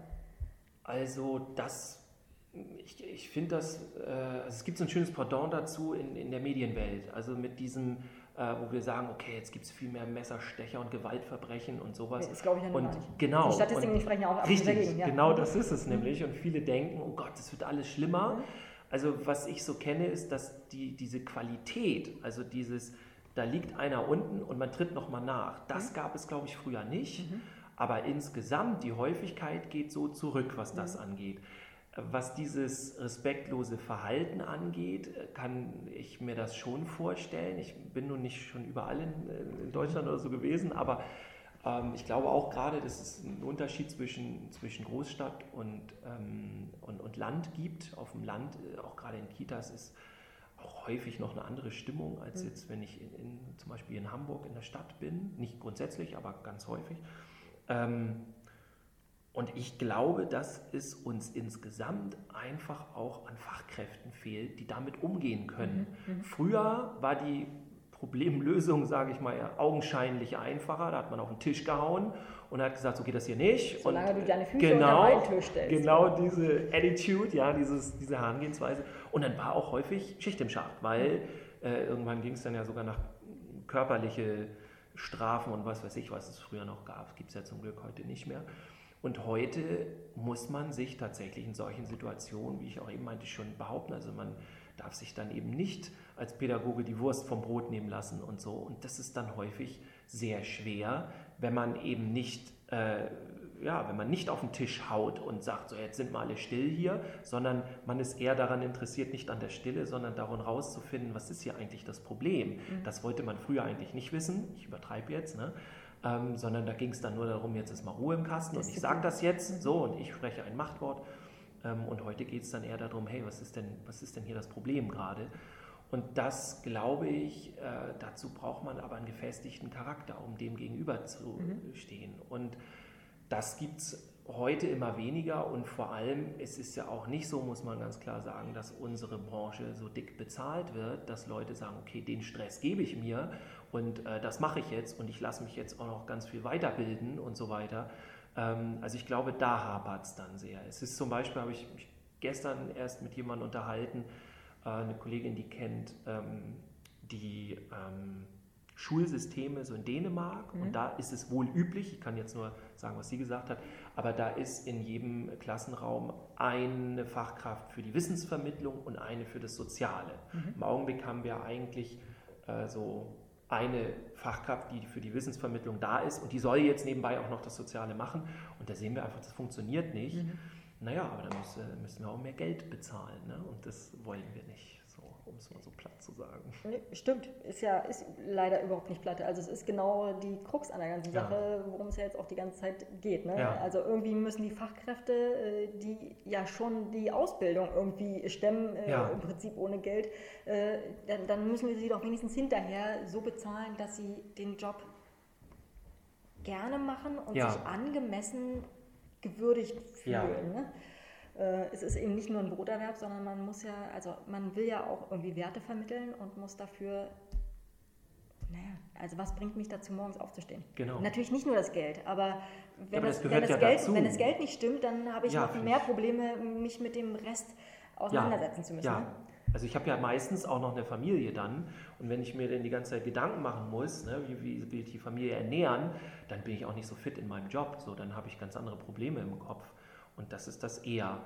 Also das, ich, ich finde das, äh, also es gibt so ein schönes Pendant dazu in, in der Medienwelt. Also mit diesem, äh, wo wir sagen, okay, jetzt gibt es viel mehr Messerstecher und Gewaltverbrechen und sowas. Das glaube ich ja Und nicht. genau. Die Statistiken und sprechen ja auch absolut Richtig, dagegen. Ja. genau das ist es nämlich. Und viele denken, oh Gott, das wird alles schlimmer. Mhm. Also was ich so kenne, ist, dass die, diese Qualität, also dieses, da liegt einer unten und man tritt nochmal nach, das Mhm. gab es, glaube ich, früher nicht. Aber insgesamt, die Häufigkeit geht so zurück, was das Mhm. angeht. Was dieses respektlose Verhalten angeht, kann ich mir das schon vorstellen. Ich bin nun nicht schon überall in, in Deutschland oder so gewesen, aber ähm, ich glaube auch gerade, dass es einen Unterschied zwischen, zwischen Großstadt und, ähm, und, und Land gibt. Auf dem Land, äh, auch gerade in Kitas, ist auch häufig noch eine andere Stimmung, als Mhm. jetzt, wenn ich in, in, zum Beispiel in Hamburg in der Stadt bin. Nicht grundsätzlich, aber ganz häufig. Ähm, Und ich glaube, dass es uns insgesamt einfach auch an Fachkräften fehlt, die damit umgehen können. Mhm. Mhm. Früher war die Problemlösung, sage ich mal, augenscheinlich einfacher. Da hat man auf den Tisch gehauen und hat gesagt, so geht das hier nicht. Solange und du deine Füße genau, unter Tisch stellst. Genau diese Attitude, ja, dieses, diese Herangehensweise. Und dann war auch häufig Schicht im Schacht, weil äh, irgendwann ging es dann ja sogar nach körperliche Strafen und was weiß ich, was es früher noch gab. Gibt es ja zum Glück heute nicht mehr. Und heute muss man sich tatsächlich in solchen Situationen, wie ich auch eben meinte, schon behaupten. Also man darf sich dann eben nicht als Pädagoge die Wurst vom Brot nehmen lassen und so. Und das ist dann häufig sehr schwer, wenn man eben nicht, äh, ja, wenn man nicht auf den Tisch haut und sagt, so jetzt sind wir alle still hier, sondern man ist eher daran interessiert, nicht an der Stille, sondern daran rauszufinden, was ist hier eigentlich das Problem. Mhm. Das wollte man früher eigentlich nicht wissen. Ich übertreibe jetzt, ne? Ähm, sondern da ging es dann nur darum, jetzt ist mal Ruhe im Kasten und ich sage das jetzt so und ich spreche ein Machtwort. Ähm, und heute geht es dann eher darum, hey, was ist denn, was ist denn hier das Problem gerade? Und das, glaube ich, äh, dazu braucht man aber einen gefestigten Charakter, um dem gegenüber zu mhm. stehen. Und das gibt es heute immer weniger und vor allem, es ist ja auch nicht so, muss man ganz klar sagen, dass unsere Branche so dick bezahlt wird, dass Leute sagen, okay, den Stress gebe ich mir und äh, das mache ich jetzt und ich lasse mich jetzt auch noch ganz viel weiterbilden und so weiter. Ähm, also ich glaube, da hapert es dann sehr. Es ist zum Beispiel, habe ich mich gestern erst mit jemandem unterhalten, äh, eine Kollegin, die kennt ähm, die ähm, Schulsysteme so in Dänemark mhm. und da ist es wohl üblich, ich kann jetzt nur sagen, was sie gesagt hat, aber da ist in jedem Klassenraum eine Fachkraft für die Wissensvermittlung und eine für das Soziale. Mhm. Im Augenblick haben wir eigentlich äh, so eine Fachkraft, die für die Wissensvermittlung da ist und die soll jetzt nebenbei auch noch das Soziale machen. Und da sehen wir einfach, das funktioniert nicht. Mhm. Naja, aber da müssen, müssen wir auch mehr Geld bezahlen ne? und das wollen wir nicht um es mal so platt zu sagen. Nee, stimmt, ist ja ist leider überhaupt nicht platt. Also es ist genau die Krux an der ganzen Sache, ja. worum es ja jetzt auch die ganze Zeit geht. Ne? Ja. Also irgendwie müssen die Fachkräfte, äh, die ja schon die Ausbildung irgendwie stemmen, äh, ja. im Prinzip ohne Geld, äh, dann, dann, müssen wir sie doch wenigstens hinterher so bezahlen, dass sie den Job gerne machen und sich angemessen gewürdigt fühlen. Ne? Äh, es ist eben nicht nur ein Broterwerb, sondern man muss ja, also man will ja auch irgendwie Werte vermitteln und muss dafür, naja, also was bringt mich dazu, morgens aufzustehen? Genau. Natürlich nicht nur das Geld, aber wenn, aber das, das, wenn das, ja Geld, wenn das Geld nicht stimmt, dann habe ich ja, noch mehr Probleme, mich mit dem Rest auseinandersetzen ja, zu müssen. Ja. Ne? Also ich habe ja meistens auch noch eine Familie dann und wenn ich mir dann die ganze Zeit Gedanken machen muss, ne, wie, wie will ich die Familie ernähren, dann bin ich auch nicht so fit in meinem Job. So, dann habe ich ganz andere Probleme im Kopf. Und das ist das eher.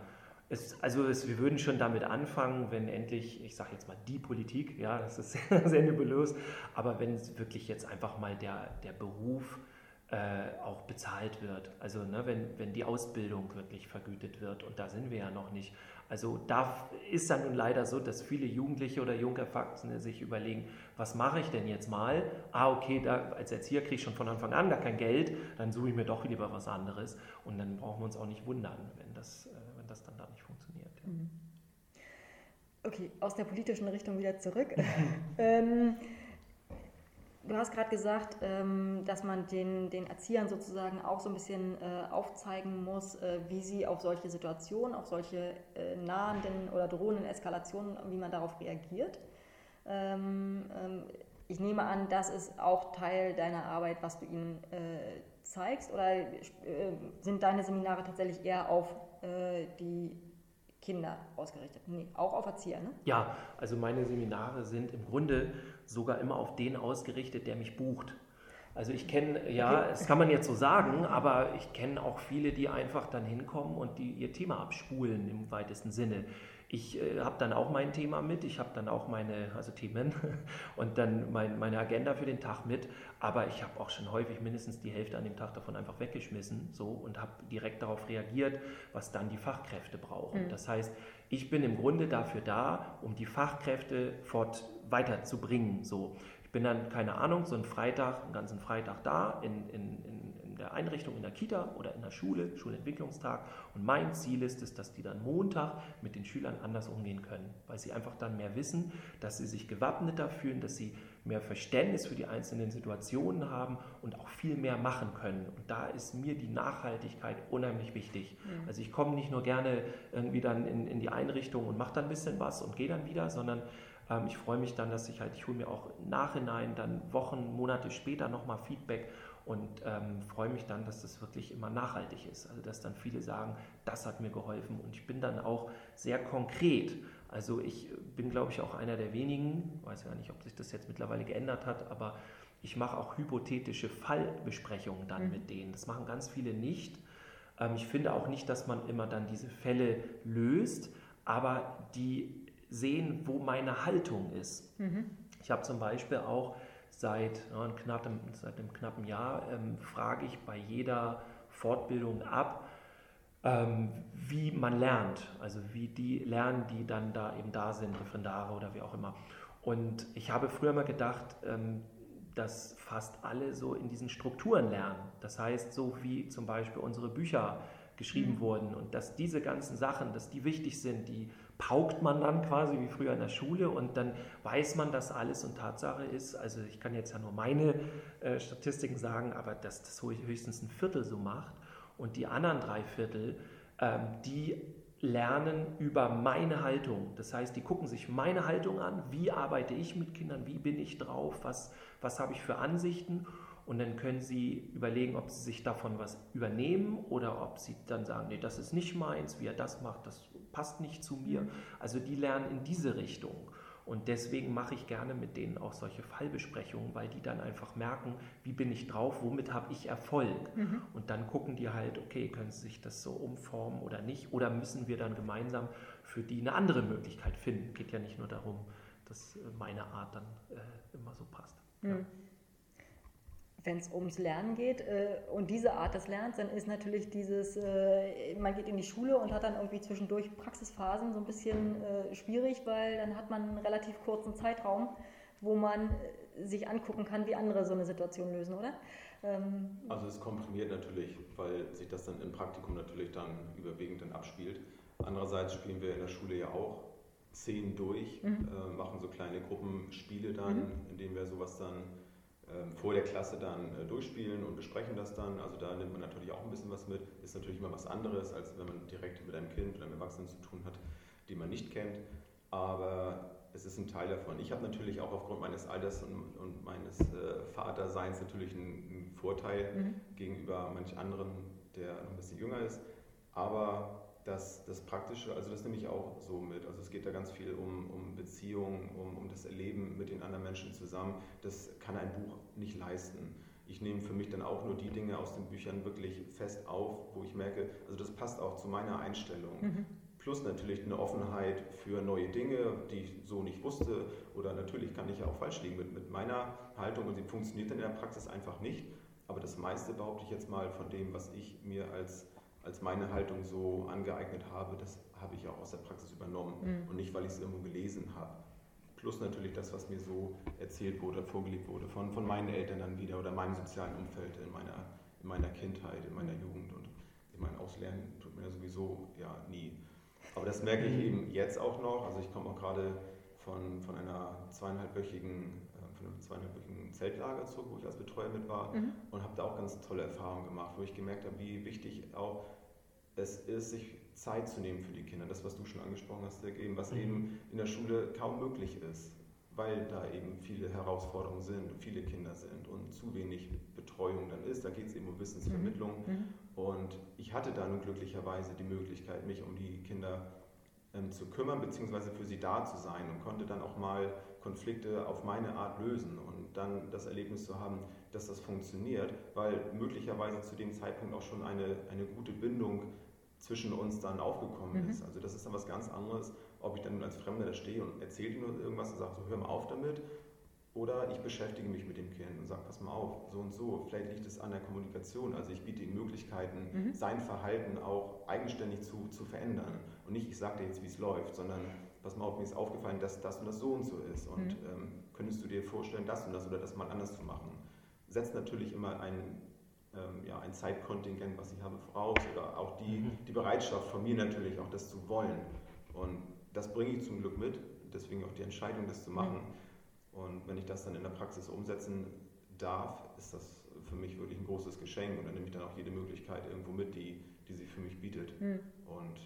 Es, also es, wir würden schon damit anfangen, wenn endlich, ich sage jetzt mal die Politik, ja, das ist sehr, nebulös, aber wenn wirklich jetzt einfach mal der, der Beruf äh, auch bezahlt wird, also ne, wenn, wenn die Ausbildung wirklich vergütet wird und da sind wir ja noch nicht. Also da ist dann nun leider so, dass viele Jugendliche oder Jungerwachsene sich überlegen, was mache ich denn jetzt mal? Ah, okay, da, als Erzieher kriege ich schon von Anfang an gar kein Geld, dann suche ich mir doch lieber was anderes und dann brauchen wir uns auch nicht wundern, wenn das, äh, wenn das dann da nicht funktioniert. Ja. Mhm. Okay, aus der politischen Richtung wieder zurück. ähm, Du hast gerade gesagt, ähm, dass man den, den Erziehern sozusagen auch so ein bisschen äh, aufzeigen muss, äh, wie sie auf solche Situationen, auf solche äh, nahenden oder drohenden Eskalationen, wie man darauf reagiert. Ähm, ähm, ich nehme an, das ist auch Teil deiner Arbeit, was du ihnen zeigst, oder sind deine Seminare tatsächlich eher auf die Kinder ausgerichtet? Nee, auch auf Erzieher, ne? Ja, also meine Seminare sind im Grunde sogar immer auf den ausgerichtet, der mich bucht. Also ich kenne, ja, okay. das kann man jetzt so sagen, aber ich kenne auch viele, die einfach dann hinkommen und die ihr Thema abspulen im weitesten Sinne. Ich äh, habe dann auch mein Thema mit, ich habe dann auch meine, also Themen und dann mein, meine Agenda für den Tag mit, aber ich habe auch schon häufig mindestens die Hälfte an dem Tag davon einfach weggeschmissen so und habe direkt darauf reagiert, was dann die Fachkräfte brauchen. Mhm. Das heißt, ich bin im Grunde dafür da, um die Fachkräfte fort weiterzubringen. So. Ich bin dann, keine Ahnung, so einen Freitag, einen ganzen Freitag da in, in, in, in der Einrichtung, in der Kita oder in der Schule, Schulentwicklungstag. Und mein Ziel ist es, dass die dann Montag mit den Schülern anders umgehen können, weil sie einfach dann mehr wissen, dass sie sich gewappneter fühlen, dass sie mehr Verständnis für die einzelnen Situationen haben und auch viel mehr machen können. Und da ist mir die Nachhaltigkeit unheimlich wichtig. Mhm. Also ich komme nicht nur gerne irgendwie dann in, in die Einrichtung und mache dann ein bisschen was und gehe dann wieder, sondern ähm, ich freue mich dann, dass ich halt, ich hole mir auch im Nachhinein dann Wochen, Monate später nochmal Feedback und ähm, freue mich dann, dass das wirklich immer nachhaltig ist. Also dass dann viele sagen, das hat mir geholfen und ich bin dann auch sehr konkret. Also ich bin, glaube ich, auch einer der wenigen, weiß ja nicht, ob sich das jetzt mittlerweile geändert hat, aber ich mache auch hypothetische Fallbesprechungen dann mhm. mit denen. Das machen ganz viele nicht. Ähm, ich finde auch nicht, dass man immer dann diese Fälle löst, aber die sehen, wo meine Haltung ist. Mhm. Ich habe zum Beispiel auch seit, einem, knappen, seit einem knappen Jahr, ähm, frage ich bei jeder Fortbildung ab, ähm, wie man lernt, also wie die lernen, die dann da eben da sind, Referendare oder wie auch immer. Und ich habe früher mal gedacht, ähm, dass fast alle so in diesen Strukturen lernen. Das heißt, so wie zum Beispiel unsere Bücher geschrieben mhm. wurden und dass diese ganzen Sachen, dass die wichtig sind, die paukt man dann quasi wie früher in der Schule und dann weiß man das alles und Tatsache ist, also ich kann jetzt ja nur meine äh, Statistiken sagen, aber dass das höchstens ein Viertel so macht und die anderen drei Viertel, ähm, die lernen über meine Haltung. Das heißt, die gucken sich meine Haltung an, wie arbeite ich mit Kindern, wie bin ich drauf, was, was habe ich für Ansichten? Und dann können Sie überlegen, ob Sie sich davon was übernehmen oder ob Sie dann sagen, nee, das ist nicht meins, wie er das macht, das passt nicht zu mir. Mhm. Also die lernen in diese Richtung. Und deswegen mache ich gerne mit denen auch solche Fallbesprechungen, weil die dann einfach merken, wie bin ich drauf, womit habe ich Erfolg. Mhm. Und dann gucken die halt, okay, können sie sich das so umformen oder nicht? Oder müssen wir dann gemeinsam für die eine andere Möglichkeit finden? Geht ja nicht nur darum, dass meine Art dann äh, immer so passt. Mhm. Ja wenn es ums Lernen geht äh, und diese Art des Lernens, dann ist natürlich dieses, äh, man geht in die Schule und hat dann irgendwie zwischendurch Praxisphasen so ein bisschen äh, schwierig, weil dann hat man einen relativ kurzen Zeitraum, wo man äh, sich angucken kann, wie andere so eine Situation lösen, oder? Ähm, also es komprimiert natürlich, weil sich das dann im Praktikum natürlich dann überwiegend dann abspielt. Andererseits spielen wir in der Schule ja auch Szenen durch, mhm. Äh, machen so kleine Gruppenspiele dann, mhm. in denen wir sowas dann vor der Klasse dann äh, durchspielen und besprechen das dann. Also da nimmt man natürlich auch ein bisschen was mit. Ist natürlich immer was anderes, als wenn man direkt mit einem Kind oder einem Erwachsenen zu tun hat, den man nicht kennt. Aber es ist ein Teil davon. Ich habe natürlich auch aufgrund meines Alters und, und meines äh, Vaterseins natürlich einen, einen Vorteil mhm. gegenüber manch anderen, der noch ein bisschen jünger ist. Aber das, das Praktische, also das nehme ich auch so mit. Also es geht da ganz viel um, um Beziehungen, um, um das Erleben mit den anderen Menschen zusammen. Das kann ein Buch nicht leisten. Ich nehme für mich dann auch nur die Dinge aus den Büchern wirklich fest auf, wo ich merke, also das passt auch zu meiner Einstellung. Mhm. Plus natürlich eine Offenheit für neue Dinge, die ich so nicht wusste. Oder natürlich kann ich ja auch falsch liegen mit, mit meiner Haltung und sie funktioniert dann in der Praxis einfach nicht. Aber das meiste behaupte ich jetzt mal von dem, was ich mir als als meine Haltung so angeeignet habe, das habe ich auch aus der Praxis übernommen mhm. und nicht, weil ich es irgendwo gelesen habe. Plus natürlich das, was mir so erzählt wurde, vorgelegt wurde von, von meinen Eltern dann wieder oder meinem sozialen Umfeld in meiner, in meiner Kindheit, in meiner Jugend. Und ich meine, auslernen tut mir ja sowieso ja nie. Aber das merke ich mhm. eben jetzt auch noch. Also ich komme auch gerade von, von einer zweieinhalbwöchigen äh, von einem zweieinhalbwöchigen Zeltlager zurück, wo ich als Betreuer mit war mhm. und habe da auch ganz tolle Erfahrungen gemacht, wo ich gemerkt habe, wie wichtig auch es ist, sich Zeit zu nehmen für die Kinder. Das, was du schon angesprochen hast, eben, was mhm. eben in der Schule kaum möglich ist, weil da eben viele Herausforderungen sind, viele Kinder sind und zu wenig Betreuung dann ist. Da geht es eben um Wissensvermittlung. Mhm. mhm. Und ich hatte da nun glücklicherweise die Möglichkeit, mich um die Kinder ähm, zu kümmern, beziehungsweise für sie da zu sein und konnte dann auch mal Konflikte auf meine Art lösen und dann das Erlebnis zu haben, dass das funktioniert, weil möglicherweise zu dem Zeitpunkt auch schon eine, eine gute Bindung zwischen uns dann aufgekommen mhm. ist. Also das ist dann was ganz anderes, ob ich dann als Fremder da stehe und erzähle ihm nur irgendwas und sage, so hör mal auf damit, oder ich beschäftige mich mit dem Kind und sage, pass mal auf, so und so, vielleicht liegt es an der Kommunikation. Also ich biete ihm Möglichkeiten, mhm. sein Verhalten auch eigenständig zu, zu verändern. Und nicht, ich sage dir jetzt, wie es läuft, sondern pass mal auf, mir ist aufgefallen, dass das und das so und so ist. Und mhm. ähm, könntest du dir vorstellen, das und das oder das mal anders zu machen? Setzt natürlich immer ein ähm, ja, ein Zeitkontingent, was ich habe, voraus oder auch die, mhm. die Bereitschaft von mir natürlich auch das zu wollen. Und das bringe ich zum Glück mit, deswegen auch die Entscheidung, das zu machen. Und wenn ich das dann in der Praxis umsetzen darf, ist das für mich wirklich ein großes Geschenk und dann nehme ich dann auch jede Möglichkeit irgendwo mit, die, die sich für mich bietet. Mhm. Und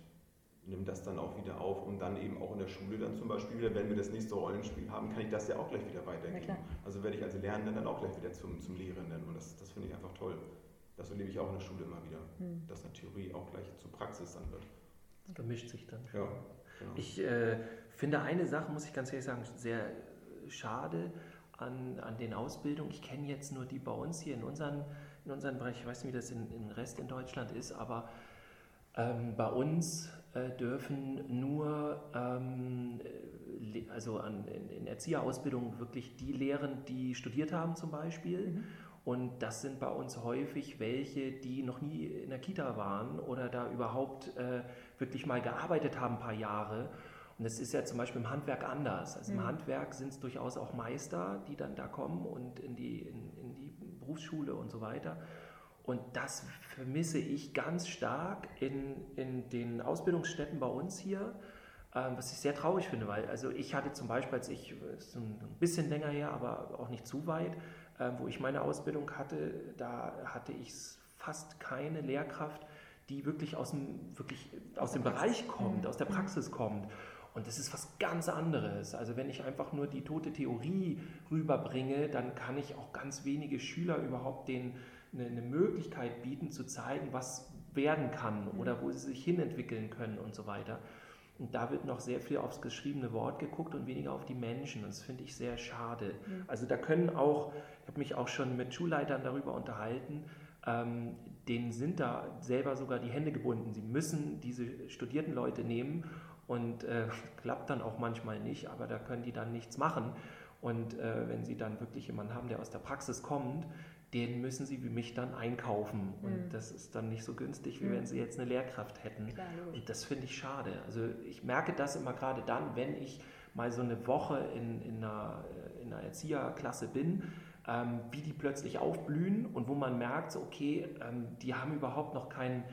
nehme das dann auch wieder auf, um dann eben auch in der Schule dann zum Beispiel wieder, wenn wir das nächste Rollenspiel haben, kann ich das ja auch gleich wieder weitergeben. Also werde ich als Lernender dann auch gleich wieder zum, zum Lehrenden und das, das finde ich einfach toll. Das erlebe ich auch in der Schule immer wieder, mhm. dass eine Theorie auch gleich zur Praxis dann wird. Das vermischt sich dann. Ja, genau. Ich äh, finde eine Sache, muss ich ganz ehrlich sagen, sehr schade an, an den Ausbildungen. Ich kenne jetzt nur die bei uns hier in unseren, in unseren Bereich, ich weiß nicht, wie das in, im Rest in Deutschland ist, aber ähm, bei uns äh, dürfen nur ähm, also an, in, in Erzieherausbildung wirklich die lehren, die studiert haben zum Beispiel. Mhm. Und das sind bei uns häufig welche, die noch nie in der Kita waren oder da überhaupt äh, wirklich mal gearbeitet haben, ein paar Jahre. Und das ist ja zum Beispiel im Handwerk anders. Also im mhm. Handwerk sind es durchaus auch Meister, die dann da kommen und in die, in, in die Berufsschule und so weiter. Und das vermisse ich ganz stark in, in den Ausbildungsstätten bei uns hier, ähm, was ich sehr traurig finde, weil also ich hatte zum Beispiel, als ich, ist ein bisschen länger her, aber auch nicht zu weit, äh, wo ich meine Ausbildung hatte, da hatte ich fast keine Lehrkraft, die wirklich aus dem, wirklich aus dem Bereich kommt, mhm. aus der mhm. Praxis kommt. Und das ist was ganz anderes. Also wenn ich einfach nur die tote Theorie rüberbringe, dann kann ich auch ganz wenige Schüler überhaupt den, eine, eine Möglichkeit bieten, zu zeigen, was werden kann oder wo sie sich hinentwickeln können und so weiter. Und da wird noch sehr viel aufs geschriebene Wort geguckt und weniger auf die Menschen. Und das finde ich sehr schade. Mhm. Also da können auch, ich habe mich auch schon mit Schulleitern darüber unterhalten, ähm, denen sind da selber sogar die Hände gebunden. Sie müssen diese studierten Leute nehmen und äh, klappt dann auch manchmal nicht, aber da können die dann nichts machen. Und äh, wenn sie dann wirklich jemanden haben, der aus der Praxis kommt, den müssen sie wie mich dann einkaufen. Und mhm. das ist dann nicht so günstig, wie mhm. wenn sie jetzt eine Lehrkraft hätten. Klar, und das finde ich schade. Also ich merke das immer gerade dann, wenn ich mal so eine Woche in, in, einer, in einer Erzieherklasse bin, ähm, wie die plötzlich aufblühen und wo man merkt, so, okay, ähm, die haben überhaupt noch keinen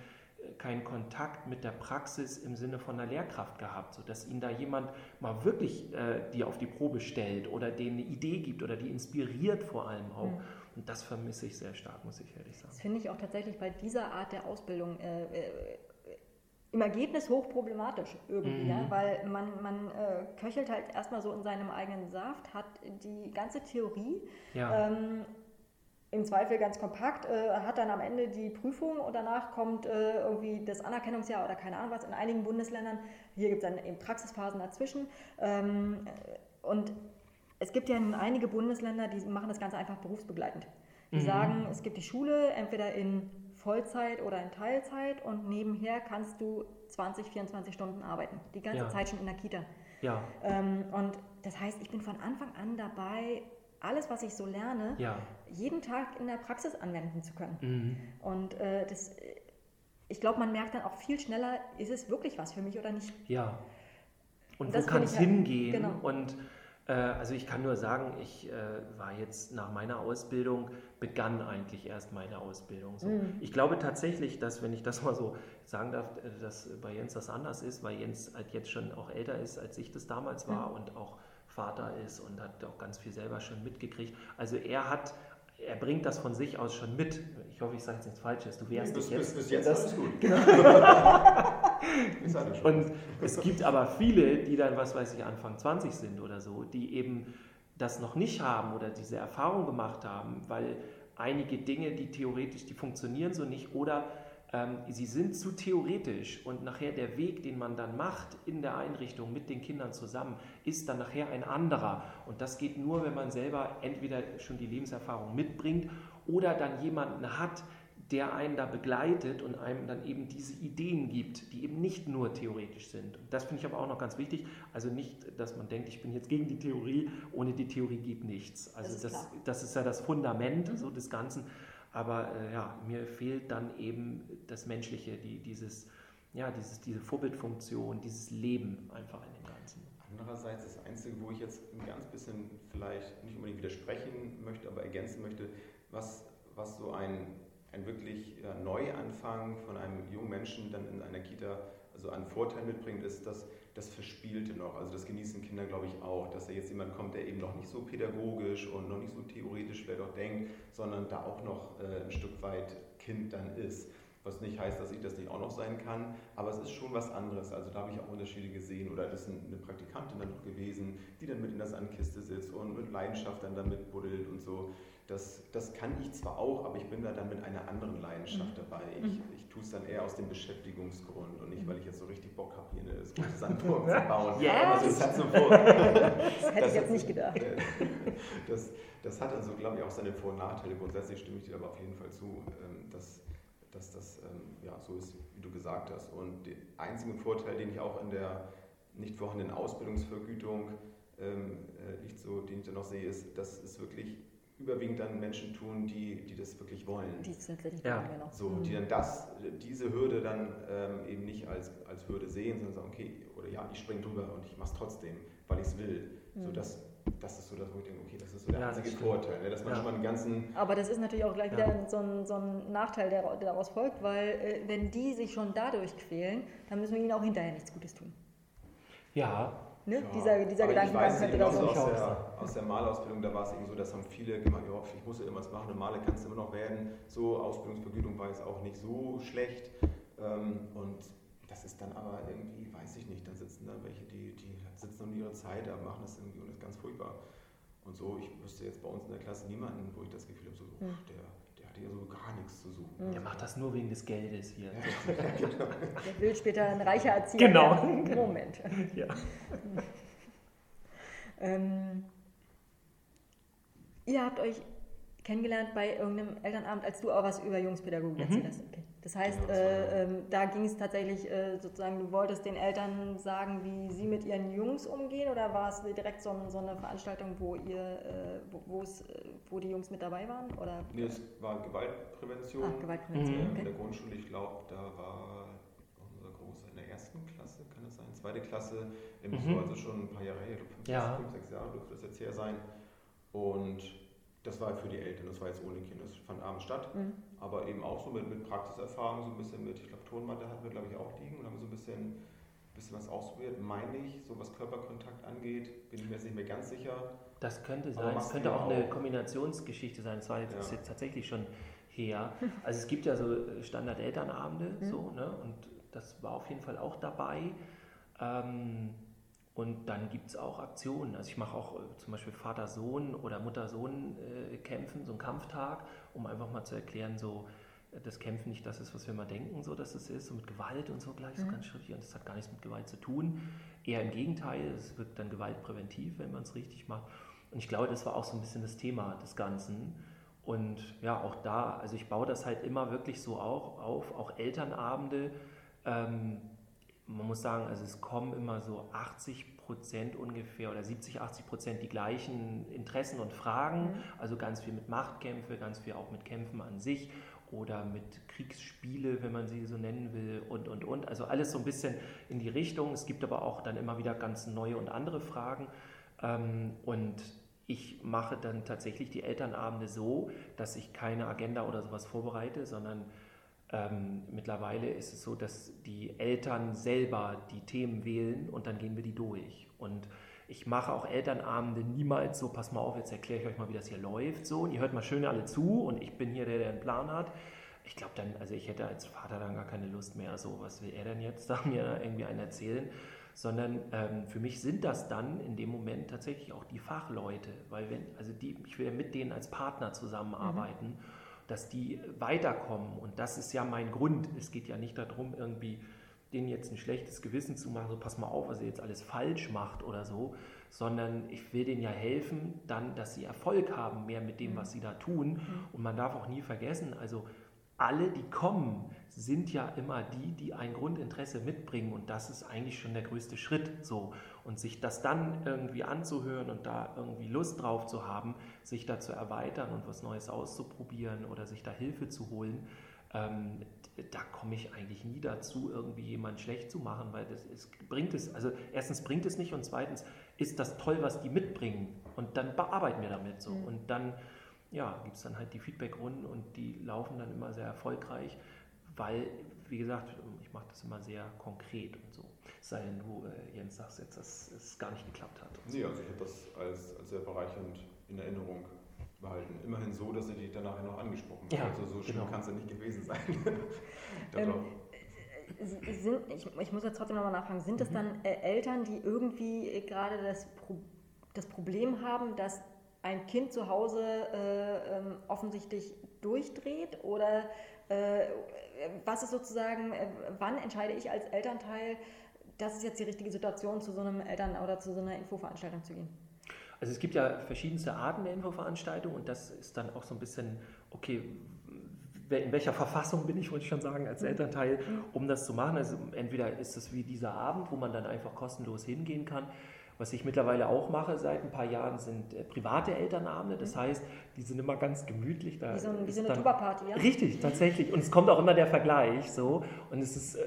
keinen Kontakt mit der Praxis im Sinne von einer Lehrkraft gehabt, sodass ihnen da jemand mal wirklich äh, die auf die Probe stellt oder denen eine Idee gibt oder die inspiriert vor allem auch. Mhm. Und das vermisse ich sehr stark, muss ich ehrlich sagen. Das finde ich auch tatsächlich bei dieser Art der Ausbildung äh, äh, im Ergebnis hochproblematisch irgendwie, mhm. ja? weil man, man äh, köchelt halt erstmal so in seinem eigenen Saft, hat die ganze Theorie. Ja. Ähm, im Zweifel ganz kompakt, äh, hat dann am Ende die Prüfung und danach kommt äh, irgendwie das Anerkennungsjahr oder keine Ahnung was in einigen Bundesländern. Hier gibt es dann eben Praxisphasen dazwischen. Ähm, und es gibt ja einige Bundesländer, die machen das Ganze einfach berufsbegleitend. Die mhm. sagen, es gibt die Schule entweder in Vollzeit oder in Teilzeit und nebenher kannst du 20, 24 Stunden arbeiten. Die ganze ja. Zeit schon in der Kita. Ja. Ähm, und das heißt, ich bin von Anfang an dabei, alles, was ich so lerne, ja. Jeden Tag in der Praxis anwenden zu können. Mhm. Und äh, das, ich glaube, man merkt dann auch viel schneller, ist es wirklich was für mich oder nicht. Ja. Und, und wo kann es halt, hingehen? Genau. Und äh, also ich kann nur sagen, ich äh, war jetzt nach meiner Ausbildung, begann eigentlich erst meine Ausbildung. So. Mhm. Ich glaube tatsächlich, dass, wenn ich das mal so sagen darf, äh, dass bei Jens das anders ist, weil Jens halt jetzt schon auch älter ist, als ich das damals war mhm. und auch Vater ist und hat auch ganz viel selber schon mitgekriegt. Also er hat, er bringt das von sich aus schon mit. Ich hoffe, ich sage jetzt nichts Falsches. Du wärst bis, jetzt. Bis, bis jetzt das, alles gut. Genau. und es gibt aber viele, die dann, was weiß ich, Anfang 20 sind oder so, die eben das noch nicht haben oder diese Erfahrung gemacht haben, weil einige Dinge, die theoretisch, die funktionieren so nicht oder ähm, sie sind zu theoretisch und nachher der Weg, den man dann macht in der Einrichtung mit den Kindern zusammen, ist dann nachher ein anderer. Und das geht nur, wenn man selber entweder schon die Lebenserfahrung mitbringt oder dann jemanden hat, der einen da begleitet und einem dann eben diese Ideen gibt, die eben nicht nur theoretisch sind. Und das finde ich aber auch noch ganz wichtig. Also nicht, dass man denkt, ich bin jetzt gegen die Theorie, ohne die Theorie geht nichts. Also das ist, das, das ist ja das Fundament mhm. so des Ganzen. Aber äh, ja, mir fehlt dann eben das Menschliche, die, dieses, ja, dieses, diese Vorbildfunktion, dieses Leben einfach in dem Ganzen. Andererseits das Einzige, wo ich jetzt ein ganz bisschen vielleicht nicht unbedingt widersprechen möchte, aber ergänzen möchte, was, was so ein, ein wirklich Neuanfang von einem jungen Menschen dann in einer Kita also an Vorteil mitbringt, ist das, das Verspielte noch. Also das genießen Kinder, glaube ich, auch, dass da jetzt jemand kommt, der eben noch nicht so pädagogisch und noch nicht so theoretisch vielleicht auch denkt, sondern da auch noch äh, ein Stück weit Kind dann ist. Was nicht heißt, dass ich das nicht auch noch sein kann, aber es ist schon was anderes. Also da habe ich auch Unterschiede gesehen. Oder das ist eine Praktikantin dann noch gewesen, die dann mit in der Sandkiste sitzt und mit Leidenschaft dann damit buddelt und so. Das, das kann ich zwar auch, aber ich bin da dann mit einer anderen Leidenschaft mhm. dabei. Ich, mhm. ich tue es dann eher aus dem Beschäftigungsgrund und nicht, weil ich jetzt so richtig Bock habe, hier eine Sandburg zu bauen. Ja, also, das, hat so das hätte ich jetzt nicht gedacht. Das, das hat also, glaube ich, auch seine Vor- und Nachteile. Grundsätzlich stimme ich dir aber auf jeden Fall zu, ähm, dass, dass das ähm, ja, so ist, wie du gesagt hast. Und der einzige Vorteil, den ich auch in der nicht vorhandenen Ausbildungsvergütung ähm, äh, nicht so, den ich dann noch sehe, ist, dass es wirklich überwiegend dann Menschen tun, die, die das wirklich wollen. Die sind wirklich ja. genau. So, die dann das, diese Hürde dann ähm, eben nicht als, als Hürde sehen, sondern sagen, okay, oder ja, ich springe drüber und ich mache es trotzdem, weil ich es will. Mhm. So, das, das ist so das, wo ich denke, okay, das ist so der ja, einzige Vorteil, ne, dass man ja. schon mal einen ganzen... Aber das ist natürlich auch gleich wieder so, ein, so ein Nachteil, der, der daraus folgt, weil äh, wenn die sich schon dadurch quälen, dann müssen wir ihnen auch hinterher nichts Gutes tun. Ja, Ne? Ja, dieser dieser Gedankengang könnte da so aus der, aus der Malausbildung, da war es eben so, dass haben viele gemeint, ja, ich muss ja irgendwas machen, eine Male kannst du immer noch werden. So, Ausbildungsvergütung war jetzt auch nicht so schlecht. Ähm, und das ist dann aber irgendwie, weiß ich nicht, dann sitzen da welche, die, die sitzen um ihre Zeit, da machen das irgendwie und das ist ganz furchtbar. Und so, ich wüsste jetzt bei uns in der Klasse niemanden, wo ich das Gefühl habe, so, hm. der nichts zu suchen. Der macht das nur wegen des Geldes hier. genau. Der will später ein reicher Erzieher genau. werden. Moment. Ja. ähm, ihr habt euch kennengelernt bei irgendeinem Elternabend, als du auch was über Jungspädagogik mhm. erzählt hast. Okay. Das heißt, genau, äh, äh, da ging es tatsächlich äh, sozusagen, du wolltest den Eltern sagen, wie sie mit ihren Jungs umgehen oder war es direkt so, so eine Veranstaltung, wo ihr, äh, wo, äh, wo die Jungs mit dabei waren? Oder? Nee, es war Gewaltprävention. Ach, Gewaltprävention. Mhm. Okay. In der Grundschule, ich glaube, da war unser Großer in der ersten Klasse, kann das sein, zweite Klasse, mhm. so, also schon ein paar Jahre her, fünf, ja. fünf, sechs Jahre dürfte das jetzt her sein. Und das war für die Eltern, das war jetzt ohne Kinder, das fand abends statt, mhm. aber eben auch so mit, mit Praxiserfahrung, so ein bisschen mit, ich glaube, Tonmatte hatten wir, glaube ich, auch liegen und haben so ein bisschen, bisschen was ausprobiert, meine ich, so was Körperkontakt angeht, bin ich mir jetzt nicht mehr ganz sicher. Das könnte sein, es könnte auch, auch eine Kombinationsgeschichte sein, das war jetzt, ja. jetzt tatsächlich schon her. Also es gibt ja so Standard-Elternabende, mhm. so, ne? und das war auf jeden Fall auch dabei. Ähm, und dann gibt es auch Aktionen. Also ich mache auch äh, zum Beispiel Vater-Sohn oder Mutter-Sohn-Kämpfen, äh, so einen Kampftag, um einfach mal zu erklären, so äh, das Kämpfen nicht das ist, was wir mal denken, so dass es ist, so mit Gewalt und so gleich, mhm. so ganz schriftlich. Und das hat gar nichts mit Gewalt zu tun. Eher im Gegenteil, es wirkt dann gewaltpräventiv, wenn man es richtig macht. Und ich glaube, das war auch so ein bisschen das Thema des Ganzen. Und ja, auch da, also ich baue das halt immer wirklich so auch auf, auch Elternabende. Ähm, man muss sagen, also es kommen immer so 80 Prozent ungefähr oder 70, 80 Prozent die gleichen Interessen und Fragen. Mhm. Also ganz viel mit Machtkämpfe, ganz viel auch mit Kämpfen an sich oder mit Kriegsspiele, wenn man sie so nennen will und, und, und. Also alles so ein bisschen in die Richtung. Es gibt aber auch dann immer wieder ganz neue und andere Fragen. Ähm, und ich mache dann tatsächlich die Elternabende so, dass ich keine Agenda oder sowas vorbereite, sondern ähm, mittlerweile ist es so, dass die Eltern selber die Themen wählen und dann gehen wir die durch. Und ich mache auch Elternabende niemals so, pass mal auf, jetzt erkläre ich euch mal, wie das hier läuft. So, und ihr hört mal schön alle zu und ich bin hier der, der einen Plan hat. Ich glaube dann, also ich hätte als Vater dann gar keine Lust mehr, so, was will er denn jetzt da mir irgendwie einen erzählen? Sondern ähm, für mich sind das dann in dem Moment tatsächlich auch die Fachleute, weil wenn, also die, ich will ja mit denen als Partner zusammenarbeiten. Mhm dass die weiterkommen. Und das ist ja mein Grund. Es geht ja nicht darum, irgendwie denen jetzt ein schlechtes Gewissen zu machen, so pass mal auf, was ihr jetzt alles falsch macht oder so, sondern ich will denen ja helfen, dann, dass sie Erfolg haben mehr mit dem, mhm. was sie da tun. Mhm. Und man darf auch nie vergessen, also alle, die kommen, sind ja immer die, die ein Grundinteresse mitbringen und das ist eigentlich schon der größte Schritt so. Und sich das dann irgendwie anzuhören und da irgendwie Lust drauf zu haben, sich da zu erweitern und was Neues auszuprobieren oder sich da Hilfe zu holen, ähm, da komme ich eigentlich nie dazu, irgendwie jemand schlecht zu machen, weil das ist, bringt es, also erstens bringt es nicht und zweitens ist das toll, was die mitbringen und dann bearbeiten wir damit so. Mhm. Und dann ja, gibt es dann halt die Feedbackrunden und die laufen dann immer sehr erfolgreich weil, wie gesagt, ich mache das immer sehr konkret und so. Sei denn, du, äh, Jens, sagst jetzt, dass es gar nicht geklappt hat. Nee, also ich habe das als, als sehr bereichernd in Erinnerung behalten. Immerhin so, dass ich dich danach noch angesprochen habe. Ja, also so schlimm genau. kann es ja nicht gewesen sein. ähm, äh, sind, ich, ich, muss jetzt trotzdem nochmal nachfragen, sind das mhm. dann äh, Eltern, die irgendwie gerade das, Pro, das Problem haben, dass ein Kind zu Hause äh, ähm, offensichtlich durchdreht oder äh, was ist sozusagen, äh, wann entscheide ich als Elternteil, das ist jetzt die richtige Situation, zu so einem Eltern- oder zu so einer Infoveranstaltung zu gehen? Also es gibt ja verschiedenste Arten der Infoveranstaltung und das ist dann auch so ein bisschen, okay, in welcher Verfassung bin ich, wollte ich schon sagen, als mhm. Elternteil, mhm. um das zu machen. Also entweder ist es wie dieser Abend, wo man dann einfach kostenlos hingehen kann. Was ich mittlerweile auch mache seit ein paar Jahren, sind äh, private Elternabende. Das mhm. heißt, die sind immer ganz gemütlich. Da wie so, wie so eine Tuba-Party, ja? Richtig, tatsächlich. Und es kommt auch immer der Vergleich so. Und es ist, äh,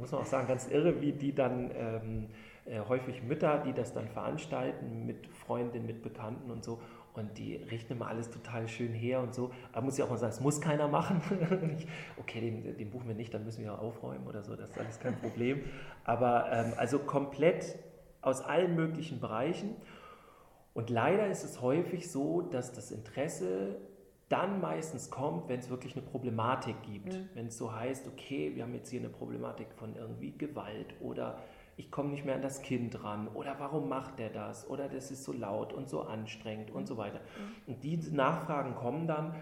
muss man auch sagen, ganz irre, wie die dann ähm, äh, häufig Mütter, die das dann veranstalten mit Freundinnen, mit Bekannten und so. Und die richten immer alles total schön her und so. Aber muss ich auch mal sagen, es muss keiner machen. okay, den, den, buchen wir nicht, dann müssen wir aufräumen oder so, das ist alles kein Problem. Aber ähm, also komplett aus allen möglichen Bereichen. Und leider ist es häufig so, dass das Interesse dann meistens kommt, wenn es wirklich eine Problematik gibt. Mhm. Wenn es so heißt, okay, wir haben jetzt hier eine Problematik von irgendwie Gewalt oder ich komme nicht mehr an das Kind ran oder warum macht der das oder das ist so laut und so anstrengend und so weiter. Und diese Nachfragen kommen dann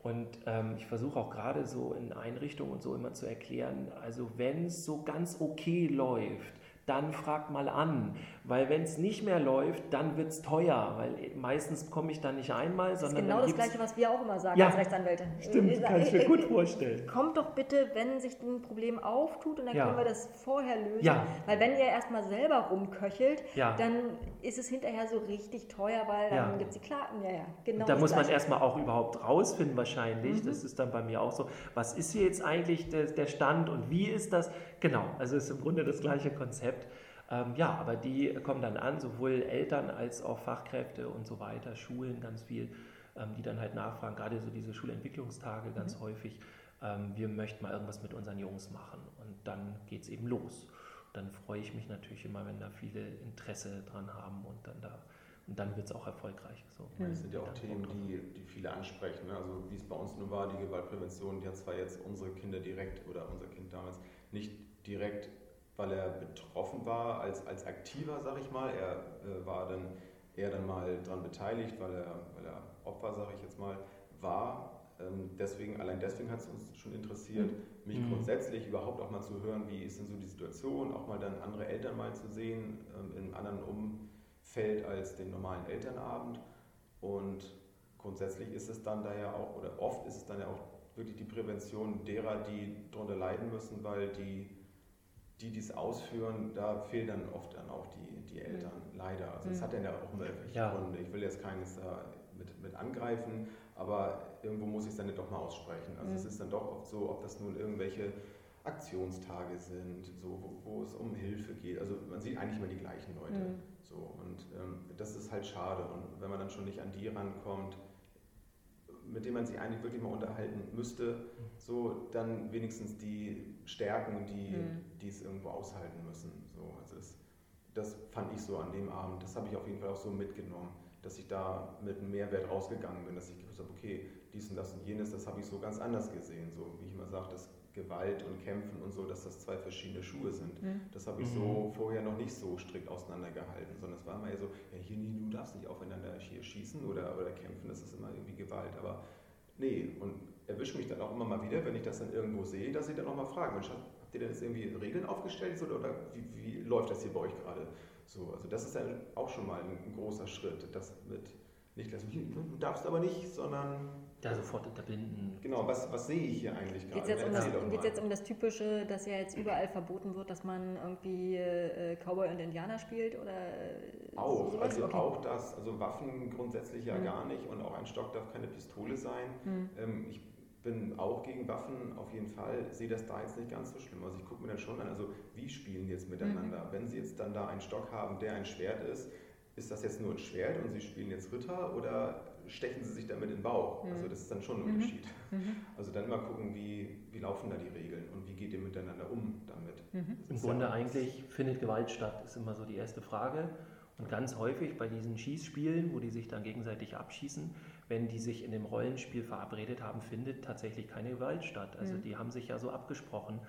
und ähm, ich versuche auch gerade so in Einrichtungen und so immer zu erklären, also wenn es so ganz okay läuft, dann fragt mal an. Weil wenn es nicht mehr läuft, dann wird es teuer, weil meistens komme ich dann nicht einmal, sondern. Das ist genau das Gleiche, was wir auch immer sagen ja, als Rechtsanwälte. Stimmt, kann ich mir gut vorstellen. Kommt doch bitte, wenn sich ein Problem auftut und dann ja. können wir das vorher lösen. Ja. Weil wenn ihr erstmal selber rumköchelt, ja. dann ist es hinterher so richtig teuer, weil dann ja. gibt es die Klagen. Ja, ja, genau. Da muss man erstmal auch überhaupt rausfinden, wahrscheinlich. Mhm. Das ist dann bei mir auch so. Was ist hier jetzt eigentlich der, der Stand und wie ist das? Genau, also ist im Grunde das gleiche Konzept. Ähm, ja, aber die kommen dann an, sowohl Eltern als auch Fachkräfte und so weiter, Schulen ganz viel, ähm, die dann halt nachfragen, gerade so diese Schulentwicklungstage ganz mhm. häufig. Ähm, wir möchten mal irgendwas mit unseren Jungs machen und dann geht es eben los. Dann freue ich mich natürlich immer, wenn da viele Interesse dran haben und dann da und dann wird es auch erfolgreich. So. Das sind ja auch Themen, die, die viele ansprechen. Ne? Also wie es bei uns nun war, die Gewaltprävention, die hat zwar jetzt unsere Kinder direkt oder unser Kind damals nicht direkt weil er betroffen war als, als Aktiver, sag ich mal. Er äh, war dann eher dann mal daran beteiligt, weil er, weil er Opfer, sag ich jetzt mal, war. Ähm, deswegen, allein deswegen hat es uns schon interessiert, mich mhm. grundsätzlich überhaupt auch mal zu hören, wie ist denn so die Situation, auch mal dann andere Eltern mal zu sehen, ähm, in einem anderen Umfeld als den normalen Elternabend. Und grundsätzlich ist es dann da ja auch, oder oft ist es dann ja auch wirklich die Prävention derer, die darunter leiden müssen, weil die die dies ausführen, da fehlen dann oft dann auch die, die Eltern, mhm. leider. Also es mhm. hat dann ja auch immer ja. Gründe. Ich will jetzt keines da mit, mit angreifen, aber irgendwo muss ich es dann doch mal aussprechen. Also mhm. es ist dann doch oft so, ob das nun irgendwelche Aktionstage sind, so, wo, wo, es um Hilfe geht. Also man sieht eigentlich immer die gleichen Leute. Mhm. So, und ähm, das ist halt schade. Und wenn man dann schon nicht an die rankommt, mit denen man sich eigentlich wirklich mal unterhalten müsste, so dann wenigstens die stärken, die, mhm. die es irgendwo aushalten müssen. So, also es, das fand ich so an dem Abend, das habe ich auf jeden Fall auch so mitgenommen, dass ich da mit einem Mehrwert rausgegangen bin, dass ich gesagt habe, okay, dies und das und jenes, das habe ich so ganz anders gesehen. So wie ich immer sage, dass Gewalt und Kämpfen und so, dass das zwei verschiedene Schuhe sind. Mhm. Das habe ich so mhm. vorher noch nicht so strikt auseinandergehalten, sondern es war immer so, ja, hier, nee, du darfst nicht aufeinander hier schießen oder, oder kämpfen, das ist immer irgendwie Gewalt. Aber nee, und erwische mich dann auch immer mal wieder, wenn ich das dann irgendwo sehe, dass ich dann auch mal frage, Mensch, habt ihr denn jetzt irgendwie Regeln aufgestellt oder, oder wie, wie läuft das hier bei euch gerade? So, also das ist dann auch schon mal ein, ein großer Schritt, das mit nicht lassen, du darfst aber nicht, sondern da sofort unterbinden. Genau, was, was sehe ich hier eigentlich gerade? Geht es jetzt, um das Typische, dass ja jetzt überall verboten wird, dass man irgendwie äh, Cowboy und Indianer spielt? Oder auch, sowas? also okay. auch das, also Waffen grundsätzlich ja hm. gar nicht und auch ein Stock darf keine Pistole sein. Hm. Ähm, ich bin auch gegen Waffen auf jeden Fall, sehe das da jetzt nicht ganz so schlimm. Also ich gucke mir dann schon an, also wie spielen die jetzt miteinander? Hm. Wenn sie jetzt dann da einen Stock haben, der ein Schwert ist, ist das jetzt nur ein Schwert und sie spielen jetzt Ritter oder stechen sie sich damit in den Bauch. Mhm. Also das ist dann schon ein Unterschied. Mhm. Also dann mal gucken, wie, wie laufen da die Regeln und wie geht ihr miteinander um damit. Mhm. Im Grunde ja eigentlich findet Gewalt statt, ist immer so die erste Frage. Und ganz häufig bei diesen Schießspielen, wo die sich dann gegenseitig abschießen, wenn die sich in dem Rollenspiel verabredet haben, findet tatsächlich keine Gewalt statt. Also mhm. die haben sich ja so abgesprochen.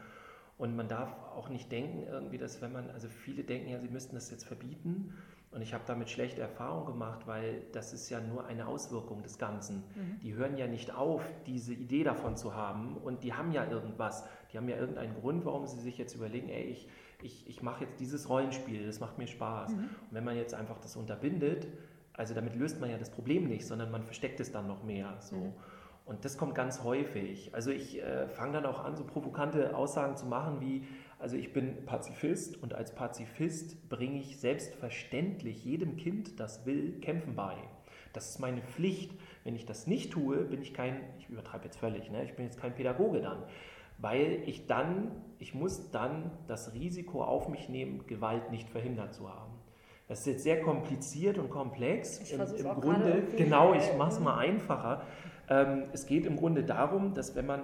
Und man darf auch nicht denken, irgendwie, dass wenn man, also viele denken ja, sie müssten das jetzt verbieten. Und ich habe damit schlechte Erfahrungen gemacht, weil das ist ja nur eine Auswirkung des Ganzen. Mhm. Die hören ja nicht auf, diese Idee davon zu haben. Und die haben ja irgendwas. Die haben ja irgendeinen Grund, warum sie sich jetzt überlegen, ey, ich, ich, ich mache jetzt dieses Rollenspiel, das macht mir Spaß. Mhm. Und wenn man jetzt einfach das unterbindet, also damit löst man ja das Problem nicht, sondern man versteckt es dann noch mehr. So. Mhm. Und das kommt ganz häufig. Also ich äh, fange dann auch an, so provokante Aussagen zu machen wie, also ich bin Pazifist und als Pazifist bringe ich selbstverständlich jedem Kind, das will, Kämpfen bei. Das ist meine Pflicht. Wenn ich das nicht tue, bin ich kein, ich übertreibe jetzt völlig, ne? ich bin jetzt kein Pädagoge dann, weil ich dann, ich muss dann das Risiko auf mich nehmen, Gewalt nicht verhindert zu haben. Das ist jetzt sehr kompliziert und komplex. Ich Im, im Grunde, genau, ich mache es mal einfacher. Ähm, es geht im Grunde darum, dass wenn man,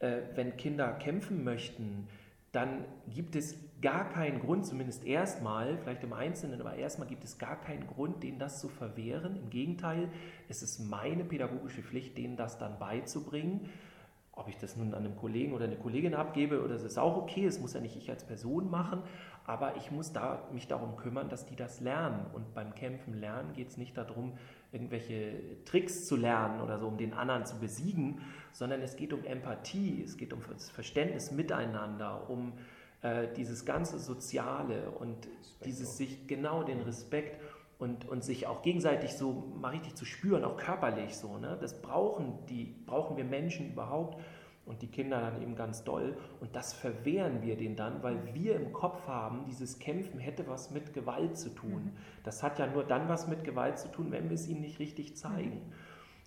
äh, wenn Kinder kämpfen möchten, dann gibt es gar keinen Grund, zumindest erstmal, vielleicht im Einzelnen, aber erstmal gibt es gar keinen Grund, denen das zu verwehren. Im Gegenteil, es ist meine pädagogische Pflicht, denen das dann beizubringen. Ob ich das nun an einem Kollegen oder eine Kollegin abgebe, oder das ist auch okay, es muss ja nicht ich als Person machen, aber ich muss da, mich darum kümmern, dass die das lernen. Und beim Kämpfen lernen geht es nicht darum, irgendwelche Tricks zu lernen oder so, um den anderen zu besiegen, sondern es geht um Empathie, es geht um das Verständnis miteinander, um äh, dieses ganze Soziale und Respekt dieses sich genau den Respekt und, und sich auch gegenseitig so mal richtig zu spüren, auch körperlich so. Ne? Das brauchen, die, brauchen wir Menschen überhaupt und die Kinder dann eben ganz doll. Und das verwehren wir denen dann, weil wir im Kopf haben, dieses Kämpfen hätte was mit Gewalt zu tun. Mhm. Das hat ja nur dann was mit Gewalt zu tun, wenn wir es ihnen nicht richtig zeigen. Mhm.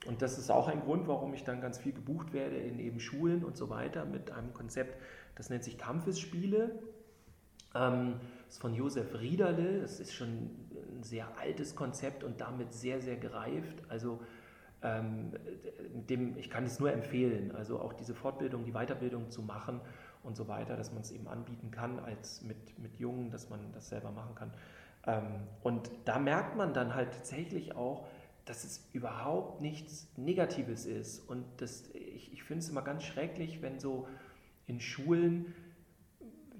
Und das ist auch ein Grund, warum ich dann ganz viel gebucht werde in eben Schulen und so weiter mit einem Konzept, das nennt sich Kampfesspiele. Ähm, das ist von Josef Riederle. Das ist schon ein sehr altes Konzept und damit sehr, sehr gereift. Also ähm, dem, ich kann es nur empfehlen, also auch diese Fortbildung, die Weiterbildung zu machen und so weiter, dass man es eben anbieten kann als mit, mit Jungen, dass man das selber machen kann. Ähm, und da merkt man dann halt tatsächlich auch, dass es überhaupt nichts Negatives ist. Und das, ich, ich finde es immer ganz schrecklich, wenn so in Schulen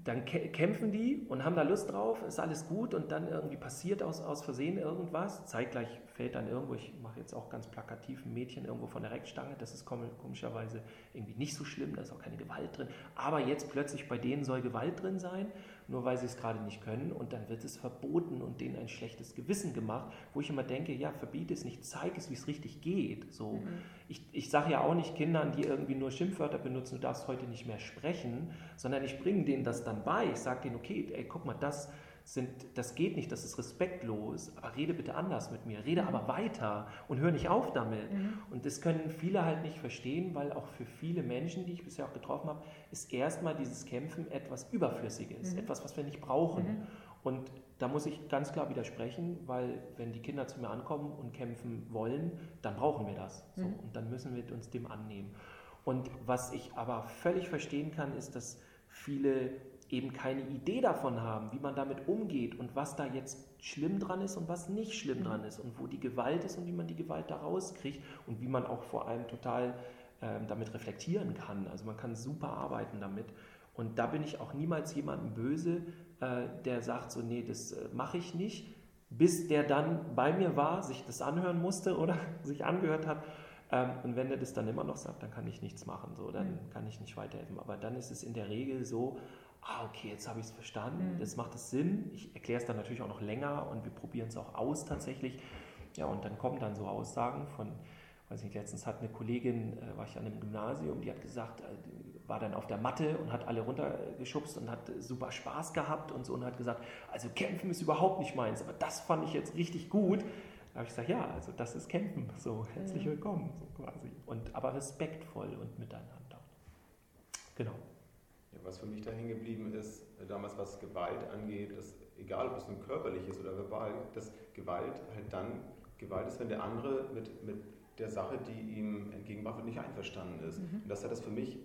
dann kämpfen die und haben da Lust drauf, ist alles gut und dann irgendwie passiert aus, aus Versehen irgendwas. Zeitgleich fällt dann irgendwo, ich jetzt auch ganz plakativ ein Mädchen irgendwo von der Reckstange, das ist komischerweise irgendwie nicht so schlimm, da ist auch keine Gewalt drin. Aber jetzt plötzlich bei denen soll Gewalt drin sein nur weil sie es gerade nicht können und dann wird es verboten und denen ein schlechtes Gewissen gemacht, wo ich immer denke, ja, verbiete es nicht, zeig es, wie es richtig geht. So, mhm. Ich, ich sage ja auch nicht Kindern, die irgendwie nur Schimpfwörter benutzen, du darfst heute nicht mehr sprechen, sondern ich bringe denen das dann bei. Ich sage denen, okay, ey, guck mal, das sind, das geht nicht, das ist respektlos, aber rede bitte anders mit mir, rede mhm. aber weiter und hör nicht auf damit. Mhm. Und das können viele halt nicht verstehen, weil auch für viele Menschen, die ich bisher auch getroffen habe, ist erstmal dieses Kämpfen etwas Überflüssiges, mhm. etwas, was wir nicht brauchen. Mhm. Und da muss ich ganz klar widersprechen, weil wenn die Kinder zu mir ankommen und kämpfen wollen, dann brauchen wir das. So, mhm. und dann müssen wir uns dem annehmen. Und was ich aber völlig verstehen kann, ist, dass viele eben keine Idee davon haben, wie man damit umgeht und was da jetzt schlimm dran ist und was nicht schlimm dran ist und wo die Gewalt ist und wie man die Gewalt da rauskriegt und wie man auch vor allem total äh, damit reflektieren kann. Also man kann super arbeiten damit. Und da bin ich auch niemals jemandem böse, äh, der sagt so, nee, das äh, mache ich nicht, bis der dann bei mir war, sich das anhören musste oder sich angehört hat. Ähm, und wenn er das dann immer noch sagt, dann kann ich nichts machen, so, dann mhm. kann ich nicht weiterhelfen. Aber dann ist es in der Regel so, ah, okay, jetzt habe ich es verstanden, mhm. jetzt macht es Sinn. Ich erkläre es dann natürlich auch noch länger und wir probieren es auch aus tatsächlich. Ja, und dann kommen dann so Aussagen von, weiß nicht, letztens hat eine Kollegin, äh, war ich an einem Gymnasium, die hat gesagt, äh, war dann auf der Matte und hat alle runtergeschubst und hat super Spaß gehabt und so und hat gesagt, also Kämpfen ist überhaupt nicht meins, aber das fand ich jetzt richtig gut. Da habe ich gesagt, ja, also das ist Kämpfen, so herzlich mhm. willkommen, so quasi. Und aber respektvoll und miteinander. Genau was für mich da hängen geblieben ist, damals was Gewalt angeht, dass, egal ob es nun körperlich ist oder verbal, dass Gewalt halt dann Gewalt ist, wenn der andere mit, mit der Sache, die ihm entgegengebracht wird, nicht einverstanden ist. Mhm. Und das hat das für mich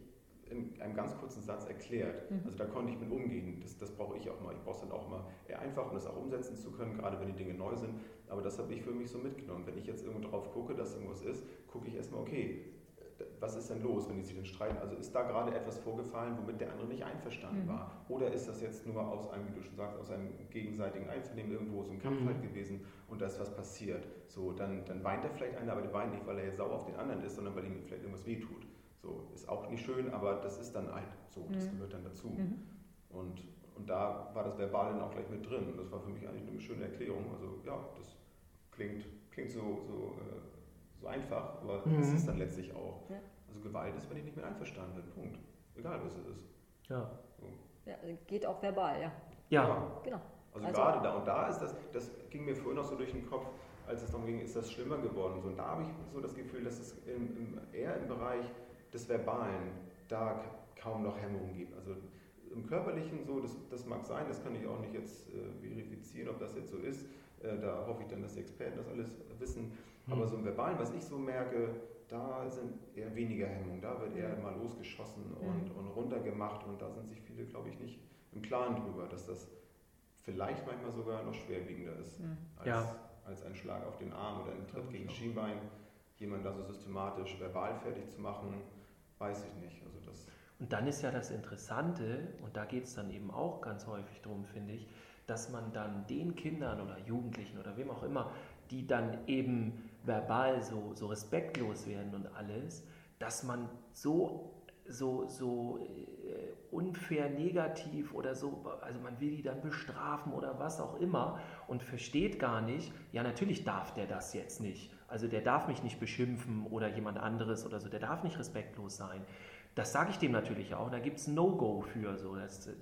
in einem ganz kurzen Satz erklärt. Mhm. Also da konnte ich mit umgehen. Das, das brauche ich auch mal. Ich brauche es dann auch mal eher einfach, um das auch umsetzen zu können, gerade wenn die Dinge neu sind. Aber das habe ich für mich so mitgenommen. Wenn ich jetzt irgendwo drauf gucke, dass irgendwas ist, gucke ich erstmal, okay, was ist denn los, wenn die sich denn streiten? Also ist da gerade etwas vorgefallen, womit der andere nicht einverstanden mhm. war? Oder ist das jetzt nur aus einem, wie du schon sagst, aus einem gegenseitigen Einvernehmen irgendwo so ein Kampf mhm. halt gewesen und da ist was passiert? So, dann, dann weint er vielleicht einer, aber der weint nicht, weil er jetzt sauer auf den anderen ist, sondern weil ihm vielleicht irgendwas wehtut. So, ist auch nicht schön, aber das ist dann halt so, das mhm. gehört dann dazu. Mhm. Und, und da war das Verbal dann auch gleich mit drin. Und das war für mich eigentlich eine schöne Erklärung. Also ja, das klingt, klingt so, so äh, so einfach, aber mhm. ist es dann letztlich auch. Ja. Also Gewalt ist, wenn ich nicht mehr einverstanden bin. Punkt. Egal, was es ist. Ja. So. ja geht auch verbal, ja. Ja. ja. Genau. Also, also, gerade da und da ist das, das ging mir vorhin noch so durch den Kopf, als es darum ging, ist das schlimmer geworden. So, und da habe ich so das Gefühl, dass es im, im, eher im Bereich des Verbalen da kaum noch Hemmungen gibt. Also im Körperlichen so, das, das mag sein, das kann ich auch nicht jetzt äh, verifizieren, ob das jetzt so ist. Äh, da hoffe ich dann, dass die Experten das alles wissen. Aber so im Verbalen, was ich so merke, da sind eher weniger Hemmungen, da wird eher mal losgeschossen und, und runtergemacht und da sind sich viele, glaube ich, nicht im Klaren drüber, dass das vielleicht manchmal sogar noch schwerwiegender ist als, ja. als ein Schlag auf den Arm oder ein Tritt gegen das Schienbein. Jemand da so systematisch verbal fertig zu machen, weiß ich nicht. Also das und dann ist ja das Interessante, und da geht es dann eben auch ganz häufig darum, finde ich, dass man dann den Kindern oder Jugendlichen oder wem auch immer, die dann eben verbal so, so respektlos werden und alles, dass man so, so, so äh, unfair negativ oder so, also man will die dann bestrafen oder was auch immer und versteht gar nicht, ja natürlich darf der das jetzt nicht. Also der darf mich nicht beschimpfen oder jemand anderes oder so, der darf nicht respektlos sein. Das sage ich dem natürlich auch. Da gibt es No-Go für. So. Das, äh,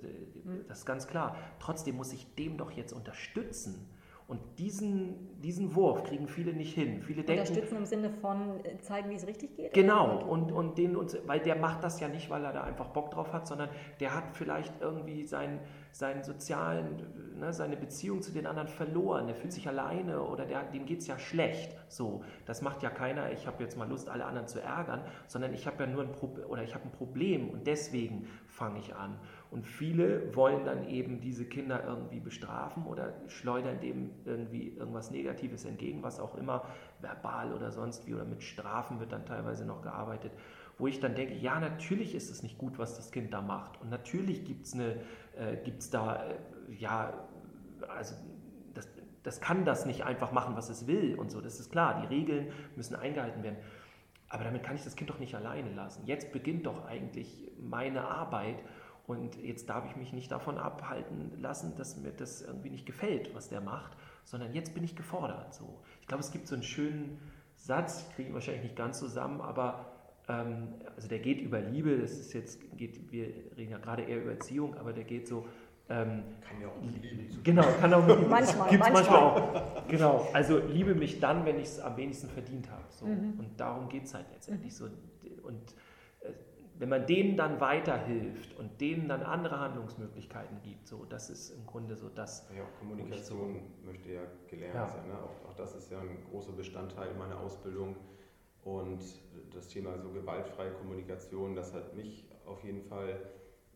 das ist ganz klar. Trotzdem muss ich dem doch jetzt unterstützen. Und diesen, diesen Wurf kriegen viele nicht hin. Viele denken, Unterstützen im Sinne von äh, zeigen, wie es richtig geht? Genau, und, und den, weil der macht das ja nicht, weil er da einfach Bock drauf hat, sondern der hat vielleicht irgendwie seinen, seinen sozialen, ne, seine Beziehung zu den anderen verloren. Der fühlt sich alleine oder der, dem geht es ja schlecht. So, das macht ja keiner, ich habe jetzt mal Lust, alle anderen zu ärgern, sondern ich habe ja nur ein, Pro oder ich habe ein Problem und deswegen fange ich an. Und viele wollen dann eben diese Kinder irgendwie bestrafen oder schleudern dem irgendwie irgendwas Negatives entgegen, was auch immer, verbal oder sonst wie, oder mit Strafen wird dann teilweise noch gearbeitet, wo ich dann denke, ja, natürlich ist es nicht gut, was das Kind da macht. Und natürlich gibt es äh, da, äh, ja, also das, das kann das nicht einfach machen, was es will und so, das ist klar, die Regeln müssen eingehalten werden. Aber damit kann ich das Kind doch nicht alleine lassen. Jetzt beginnt doch eigentlich meine Arbeit und jetzt darf ich mich nicht davon abhalten lassen, dass mir das irgendwie nicht gefällt, was der macht, sondern jetzt bin ich gefordert. So. Ich glaube, es gibt so einen schönen Satz, ich kriege ihn wahrscheinlich nicht ganz zusammen, aber ähm, also der geht über Liebe, das ist jetzt, geht, wir reden ja gerade eher über Erziehung, aber der geht so, ähm, kann ja auch mit Liebe zu Genau, kann auch mit Liebe manchmal, gibt's manchmal. manchmal auch. Genau, also liebe mich dann, wenn ich es am wenigsten verdient habe. So. Mhm. Und darum geht es halt letztendlich mhm. so. Und wenn man denen dann weiterhilft und denen dann andere Handlungsmöglichkeiten gibt, so das ist im Grunde so das. Ja, auch Kommunikation so, möchte ja gelernt ja. sein. Ne? Auch, auch, das ist ja ein großer Bestandteil meiner Ausbildung. Und das Thema so gewaltfreie Kommunikation, das hat mich auf jeden Fall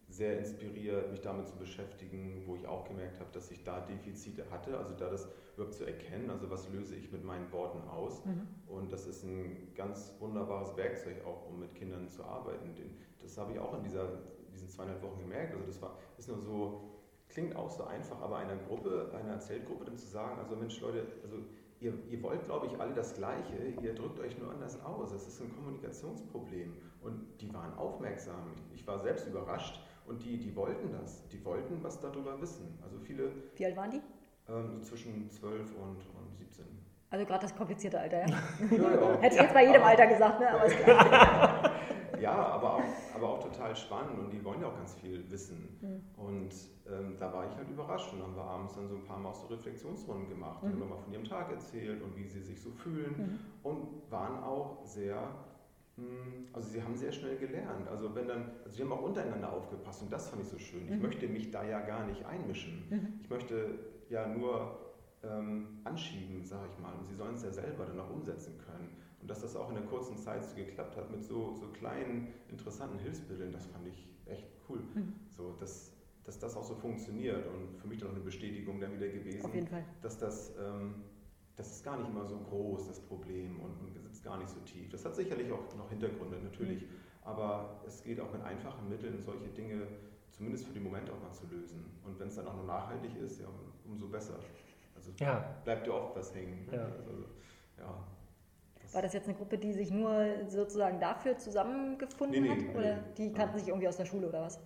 sehr inspiriert, mich damit zu beschäftigen, wo ich auch gemerkt habe, dass ich da Defizite hatte, also da das überhaupt zu erkennen, also was löse ich mit meinen Worten aus. Mhm. Und das ist ein ganz wunderbares Werkzeug auch, um mit Kindern zu arbeiten. Das habe ich auch in dieser, diesen zweieinhalb Wochen gemerkt. Also das war, ist nur so, klingt auch so einfach, aber einer Gruppe, einer Zeltgruppe dann zu sagen, also Mensch Leute, also ihr, ihr wollt, glaube ich, alle das Gleiche, ihr drückt euch nur anders aus. Es ist ein Kommunikationsproblem. Und die waren aufmerksam. Ich war selbst überrascht und die, die wollten das. Die wollten was darüber wissen. Also viele. Wie alt waren die? Ähm, so zwischen 12 und, und 17. Also gerade das komplizierte Alter, ja? ja, ja. Hätte ich jetzt bei jedem Alter gesagt, ne? Aber ja, aber auch, aber auch total spannend und die wollen ja auch ganz viel wissen. Mhm. Und ähm, da war ich halt überrascht und haben wir abends dann so ein paar Mal so Reflexionsrunden gemacht. Mhm. Haben mal von ihrem Tag erzählt und wie sie sich so fühlen mhm. und waren auch sehr also sie haben sehr schnell gelernt. Also wenn dann, also sie haben auch untereinander aufgepasst und das fand ich so schön. Ich mhm. möchte mich da ja gar nicht einmischen. Mhm. Ich möchte ja nur ähm, anschieben, sage ich mal. Und sie sollen es ja selber dann auch umsetzen können. Und dass das auch in der kurzen Zeit so geklappt hat mit so, so kleinen, interessanten Hilfsmitteln, das fand ich echt cool. Mhm. So, dass, dass das auch so funktioniert und für mich dann auch eine Bestätigung dann wieder gewesen, dass das, ähm, das ist gar nicht immer so groß, das Problem und, sitzt gar nicht so tief. Das hat sicherlich auch noch Hintergründe, natürlich, aber es geht auch mit einfachen Mitteln, solche Dinge zumindest für den Moment auch mal zu lösen. Und wenn es dann auch nur nachhaltig ist, ja, umso besser. Also ja. bleibt ja oft was hängen. Ja. Also, ja. War das jetzt eine Gruppe, die sich nur sozusagen dafür zusammengefunden nee, nee, hat? Oder nee, die kannten sich irgendwie aus der Schule oder was?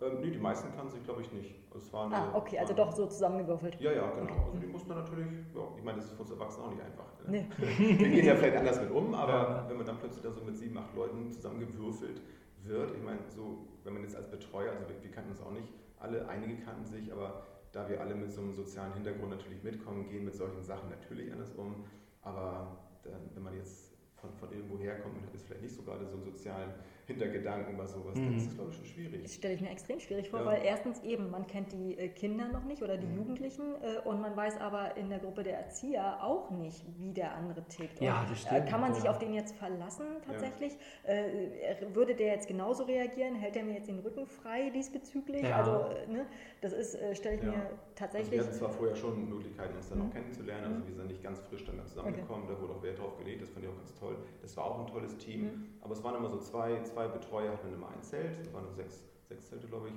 Ähm, nee, die meisten kannten sich, glaube ich, nicht. Es war eine, ah, okay, also doch so zusammengewürfelt. Ja, ja, genau. Okay. Also die mussten dann natürlich, ja, ich meine, das ist für uns Erwachsene auch nicht einfach. Ne? Nee. Wir gehen ja vielleicht anders mit um, aber ja. wenn man dann plötzlich da so mit sieben, acht Leuten zusammengewürfelt wird, ich meine, so, wenn man jetzt als Betreuer, also wir, wir kannten uns auch nicht alle, einige kannten sich, aber da wir alle mit so einem sozialen Hintergrund natürlich mitkommen, gehen mit solchen Sachen natürlich anders um. Aber dann, wenn man jetzt von, von irgendwo herkommt und hat jetzt vielleicht nicht so gerade so einen sozialen Hintergedanken bei sowas, mhm. dann ist das, glaube ich, schon schwierig. Das stelle ich mir extrem schwierig vor, ja. weil erstens eben, man kennt die äh, Kinder noch nicht oder die mhm. Jugendlichen äh, und man weiß aber in der Gruppe der Erzieher auch nicht, wie der andere tickt. Ja, das stimmt. Kann man sich auf den jetzt verlassen tatsächlich? Ja. Äh, würde der jetzt genauso reagieren? Hält er mir jetzt den Rücken frei diesbezüglich? Ja. Also, ne, das ist, stelle ich mir tatsächlich... Also wir hatten zwar vorher schon Möglichkeiten, uns dann mhm. auch kennenzulernen, also mhm. wir sind nicht ganz frisch dann zusammengekommen, okay. da wurde auch Wert drauf gelegt, das fand ich auch ganz toll. Das war auch ein tolles Team, mhm. aber es waren immer so zwei, zwei Betreuer, hatten immer ein Zelt, das waren nur sechs, sechs Zelte, glaube ich.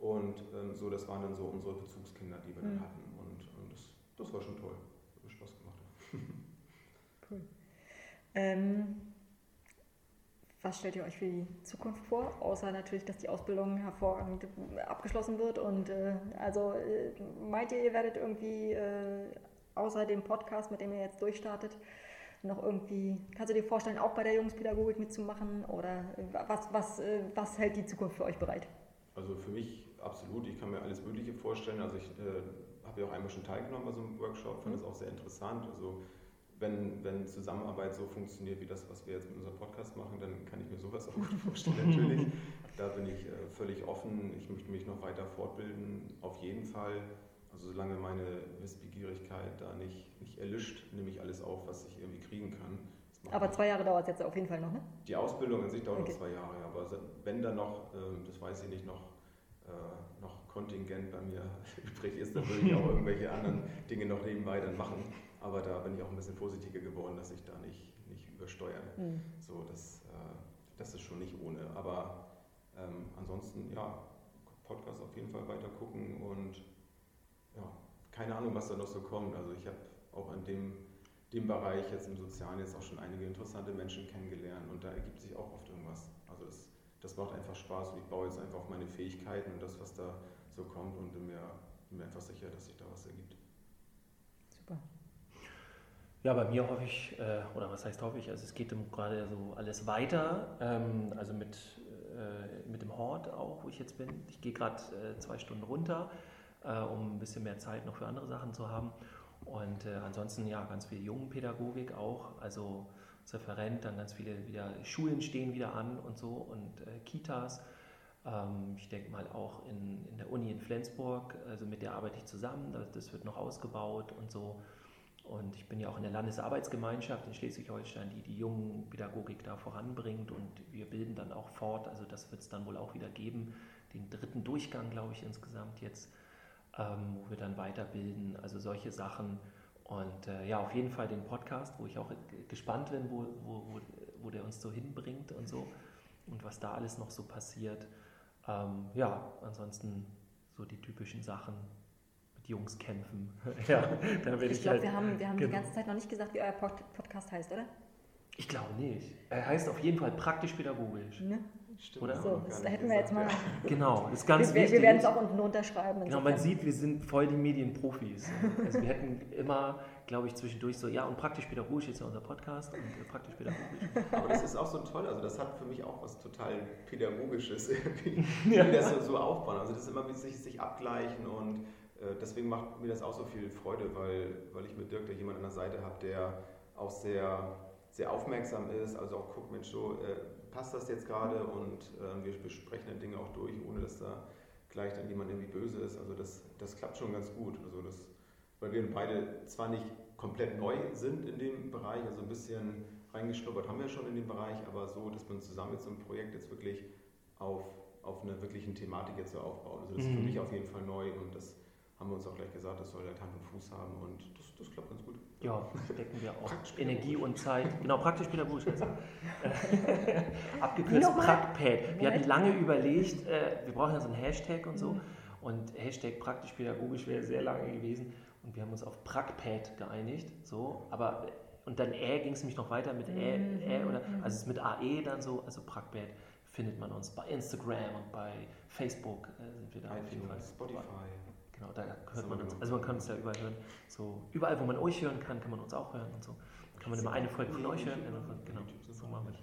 Und ähm, so, das waren dann so unsere Bezugskinder, die wir mhm. dann hatten. Und, und das, das war schon toll. Hat Spaß gemacht. cool. Ähm, was stellt ihr euch für die Zukunft vor? Außer natürlich, dass die Ausbildung hervorragend abgeschlossen wird. Und äh, also äh, meint ihr, ihr werdet irgendwie äh, außer dem Podcast, mit dem ihr jetzt durchstartet, noch irgendwie, kannst du dir vorstellen, auch bei der Jungspädagogik mitzumachen oder was, was, äh, was hält die Zukunft für euch bereit? Also für mich absolut, ich kann mir alles Mögliche vorstellen. Also ich äh, habe ja auch einmal schon teilgenommen bei so einem Workshop, fand mhm. das auch sehr interessant. Also wenn, wenn Zusammenarbeit so funktioniert wie das, was wir jetzt mit unserem Podcast machen, dann kann ich mir sowas auch gut vorstellen, natürlich. Da bin ich äh, völlig offen. Ich möchte mich noch weiter fortbilden, auf jeden Fall. Also solange meine Wissbegierigkeit da nicht, nicht erlischt, nehme ich alles auf, was ich irgendwie kriegen kann. Aber zwei Jahre dauert es jetzt auf jeden Fall noch, ne? Die Ausbildung an sich dauert okay. noch zwei Jahre, aber wenn da noch, ähm, das weiß ich nicht, noch, äh, noch Kontingent bei mir übrig ist, dann würde ich auch irgendwelche anderen Dinge noch nebenbei dann machen. Aber da bin ich auch ein bisschen vorsichtiger geworden, dass ich da nicht, nicht übersteuere. Mhm. So, das, äh, das ist schon nicht ohne. Aber ähm, ansonsten, ja, Podcast auf jeden Fall weiter gucken und ja, keine Ahnung, was da noch so kommt. Also ich habe auch in dem, dem Bereich jetzt im Sozialen jetzt auch schon einige interessante Menschen kennengelernt und da ergibt sich auch oft irgendwas. Also das, das macht einfach Spaß und ich baue jetzt einfach auf meine Fähigkeiten und das, was da so kommt und bin mir, bin mir einfach sicher, dass sich da was ergibt. Super. Ja, bei mir hoffe ich, äh, oder was heißt hoffe ich, also es geht gerade so alles weiter, ähm, also mit, äh, mit dem Hort auch, wo ich jetzt bin. Ich gehe gerade äh, zwei Stunden runter äh, um ein bisschen mehr Zeit noch für andere Sachen zu haben. Und äh, ansonsten ja, ganz viel Jungenpädagogik auch, also als Referent, dann ganz viele wieder Schulen stehen wieder an und so und äh, Kitas. Ähm, ich denke mal auch in, in der Uni in Flensburg, also mit der arbeite ich zusammen, das, das wird noch ausgebaut und so. Und ich bin ja auch in der Landesarbeitsgemeinschaft in Schleswig-Holstein, die die Jungenpädagogik da voranbringt und wir bilden dann auch fort, also das wird es dann wohl auch wieder geben, den dritten Durchgang, glaube ich, insgesamt jetzt ähm, wo wir dann weiterbilden, also solche Sachen. Und äh, ja, auf jeden Fall den Podcast, wo ich auch gespannt bin, wo, wo, wo, der uns so hinbringt und so und was da alles noch so passiert. Ähm, ja, ansonsten so die typischen Sachen mit Jungs kämpfen. ja, da ich, ich glaube, halt, wir haben, wir haben genau. die ganze Zeit noch nicht gesagt, wie euer Podcast heißt, oder? Ich glaube nicht. Er heißt auf jeden Fall praktisch-pädagogisch. Ne? Stimmt, Oder? So, das hätten wir jetzt mal. Genau, das ist ganz wir, wichtig. Wir werden es auch unten unterschreiben. Genau, man sieht, wir sind voll die Medienprofis. Also wir hätten immer, glaube ich, zwischendurch so, ja, und praktisch pädagogisch ist ja unser Podcast und äh, praktisch pädagogisch. Aber das ist auch so toll, also das hat für mich auch was total Pädagogisches, wie ja. das so, so aufbauen. Also das ist immer wie sich, sich abgleichen und äh, deswegen macht mir das auch so viel Freude, weil, weil ich mit Dirk da jemanden an der Seite habe, der auch sehr, sehr aufmerksam ist, also auch guckt, Mensch, so, äh, passt das jetzt gerade und äh, wir besprechen dann Dinge auch durch, ohne dass da gleich dann jemand irgendwie böse ist. Also das, das klappt schon ganz gut. Also das, weil wir beide zwar nicht komplett neu sind in dem Bereich, also ein bisschen reingeschnuppert haben wir schon in den Bereich, aber so, dass man zusammen mit so einem Projekt jetzt wirklich auf, auf eine wirklichen Thematik jetzt so aufbaut. Also das ist für Mhm. mich auf jeden Fall neu und das haben wir uns auch gleich gesagt, das soll halt Hand und Fuß haben und das, das klappt ganz gut. Ja, stecken wir auch Energie und Zeit. Genau, praktisch pädagogisch. Also. Äh, Abgekürzt? Praktpad. Wir hatten lange überlegt, äh, wir brauchen ja so einen Hashtag und so. Mhm. Und Hashtag praktisch pädagogisch wäre sehr lange gewesen. Und wir haben uns auf Prackpad geeinigt. So, aber und dann Ä ging es nämlich noch weiter mit Ä, Mhm, Ä oder mhm. also es ist mit AE dann so, also Prackpad findet man uns bei Instagram und bei Facebook äh, sind wir da auf jeden Fall. Spotify. Genau, da hört man wir uns. Also man kann uns ja überall hören. So, überall, wo man euch hören kann, kann man uns auch hören und so. Kann man immer eine Folge von euch hören. von- Genau, so machen wir das.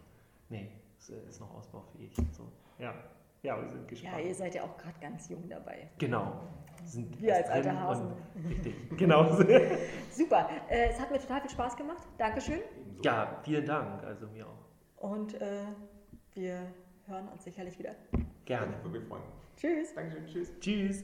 Nee, es ist noch ausbaufähig. So. Ja. ja, wir sind Ja, gespannt. ihr seid ja auch gerade ganz jung dabei. genau. Sind Wir als alte Hasen. Richtig, genau. Super. Äh, es hat mir total viel Spaß gemacht. Dankeschön. Ja, vielen Dank. Also mir auch. Und äh, wir hören uns sicherlich wieder. Gerne. Würde mich freuen. Tschüss. Dankeschön, tschüss. Tschüss.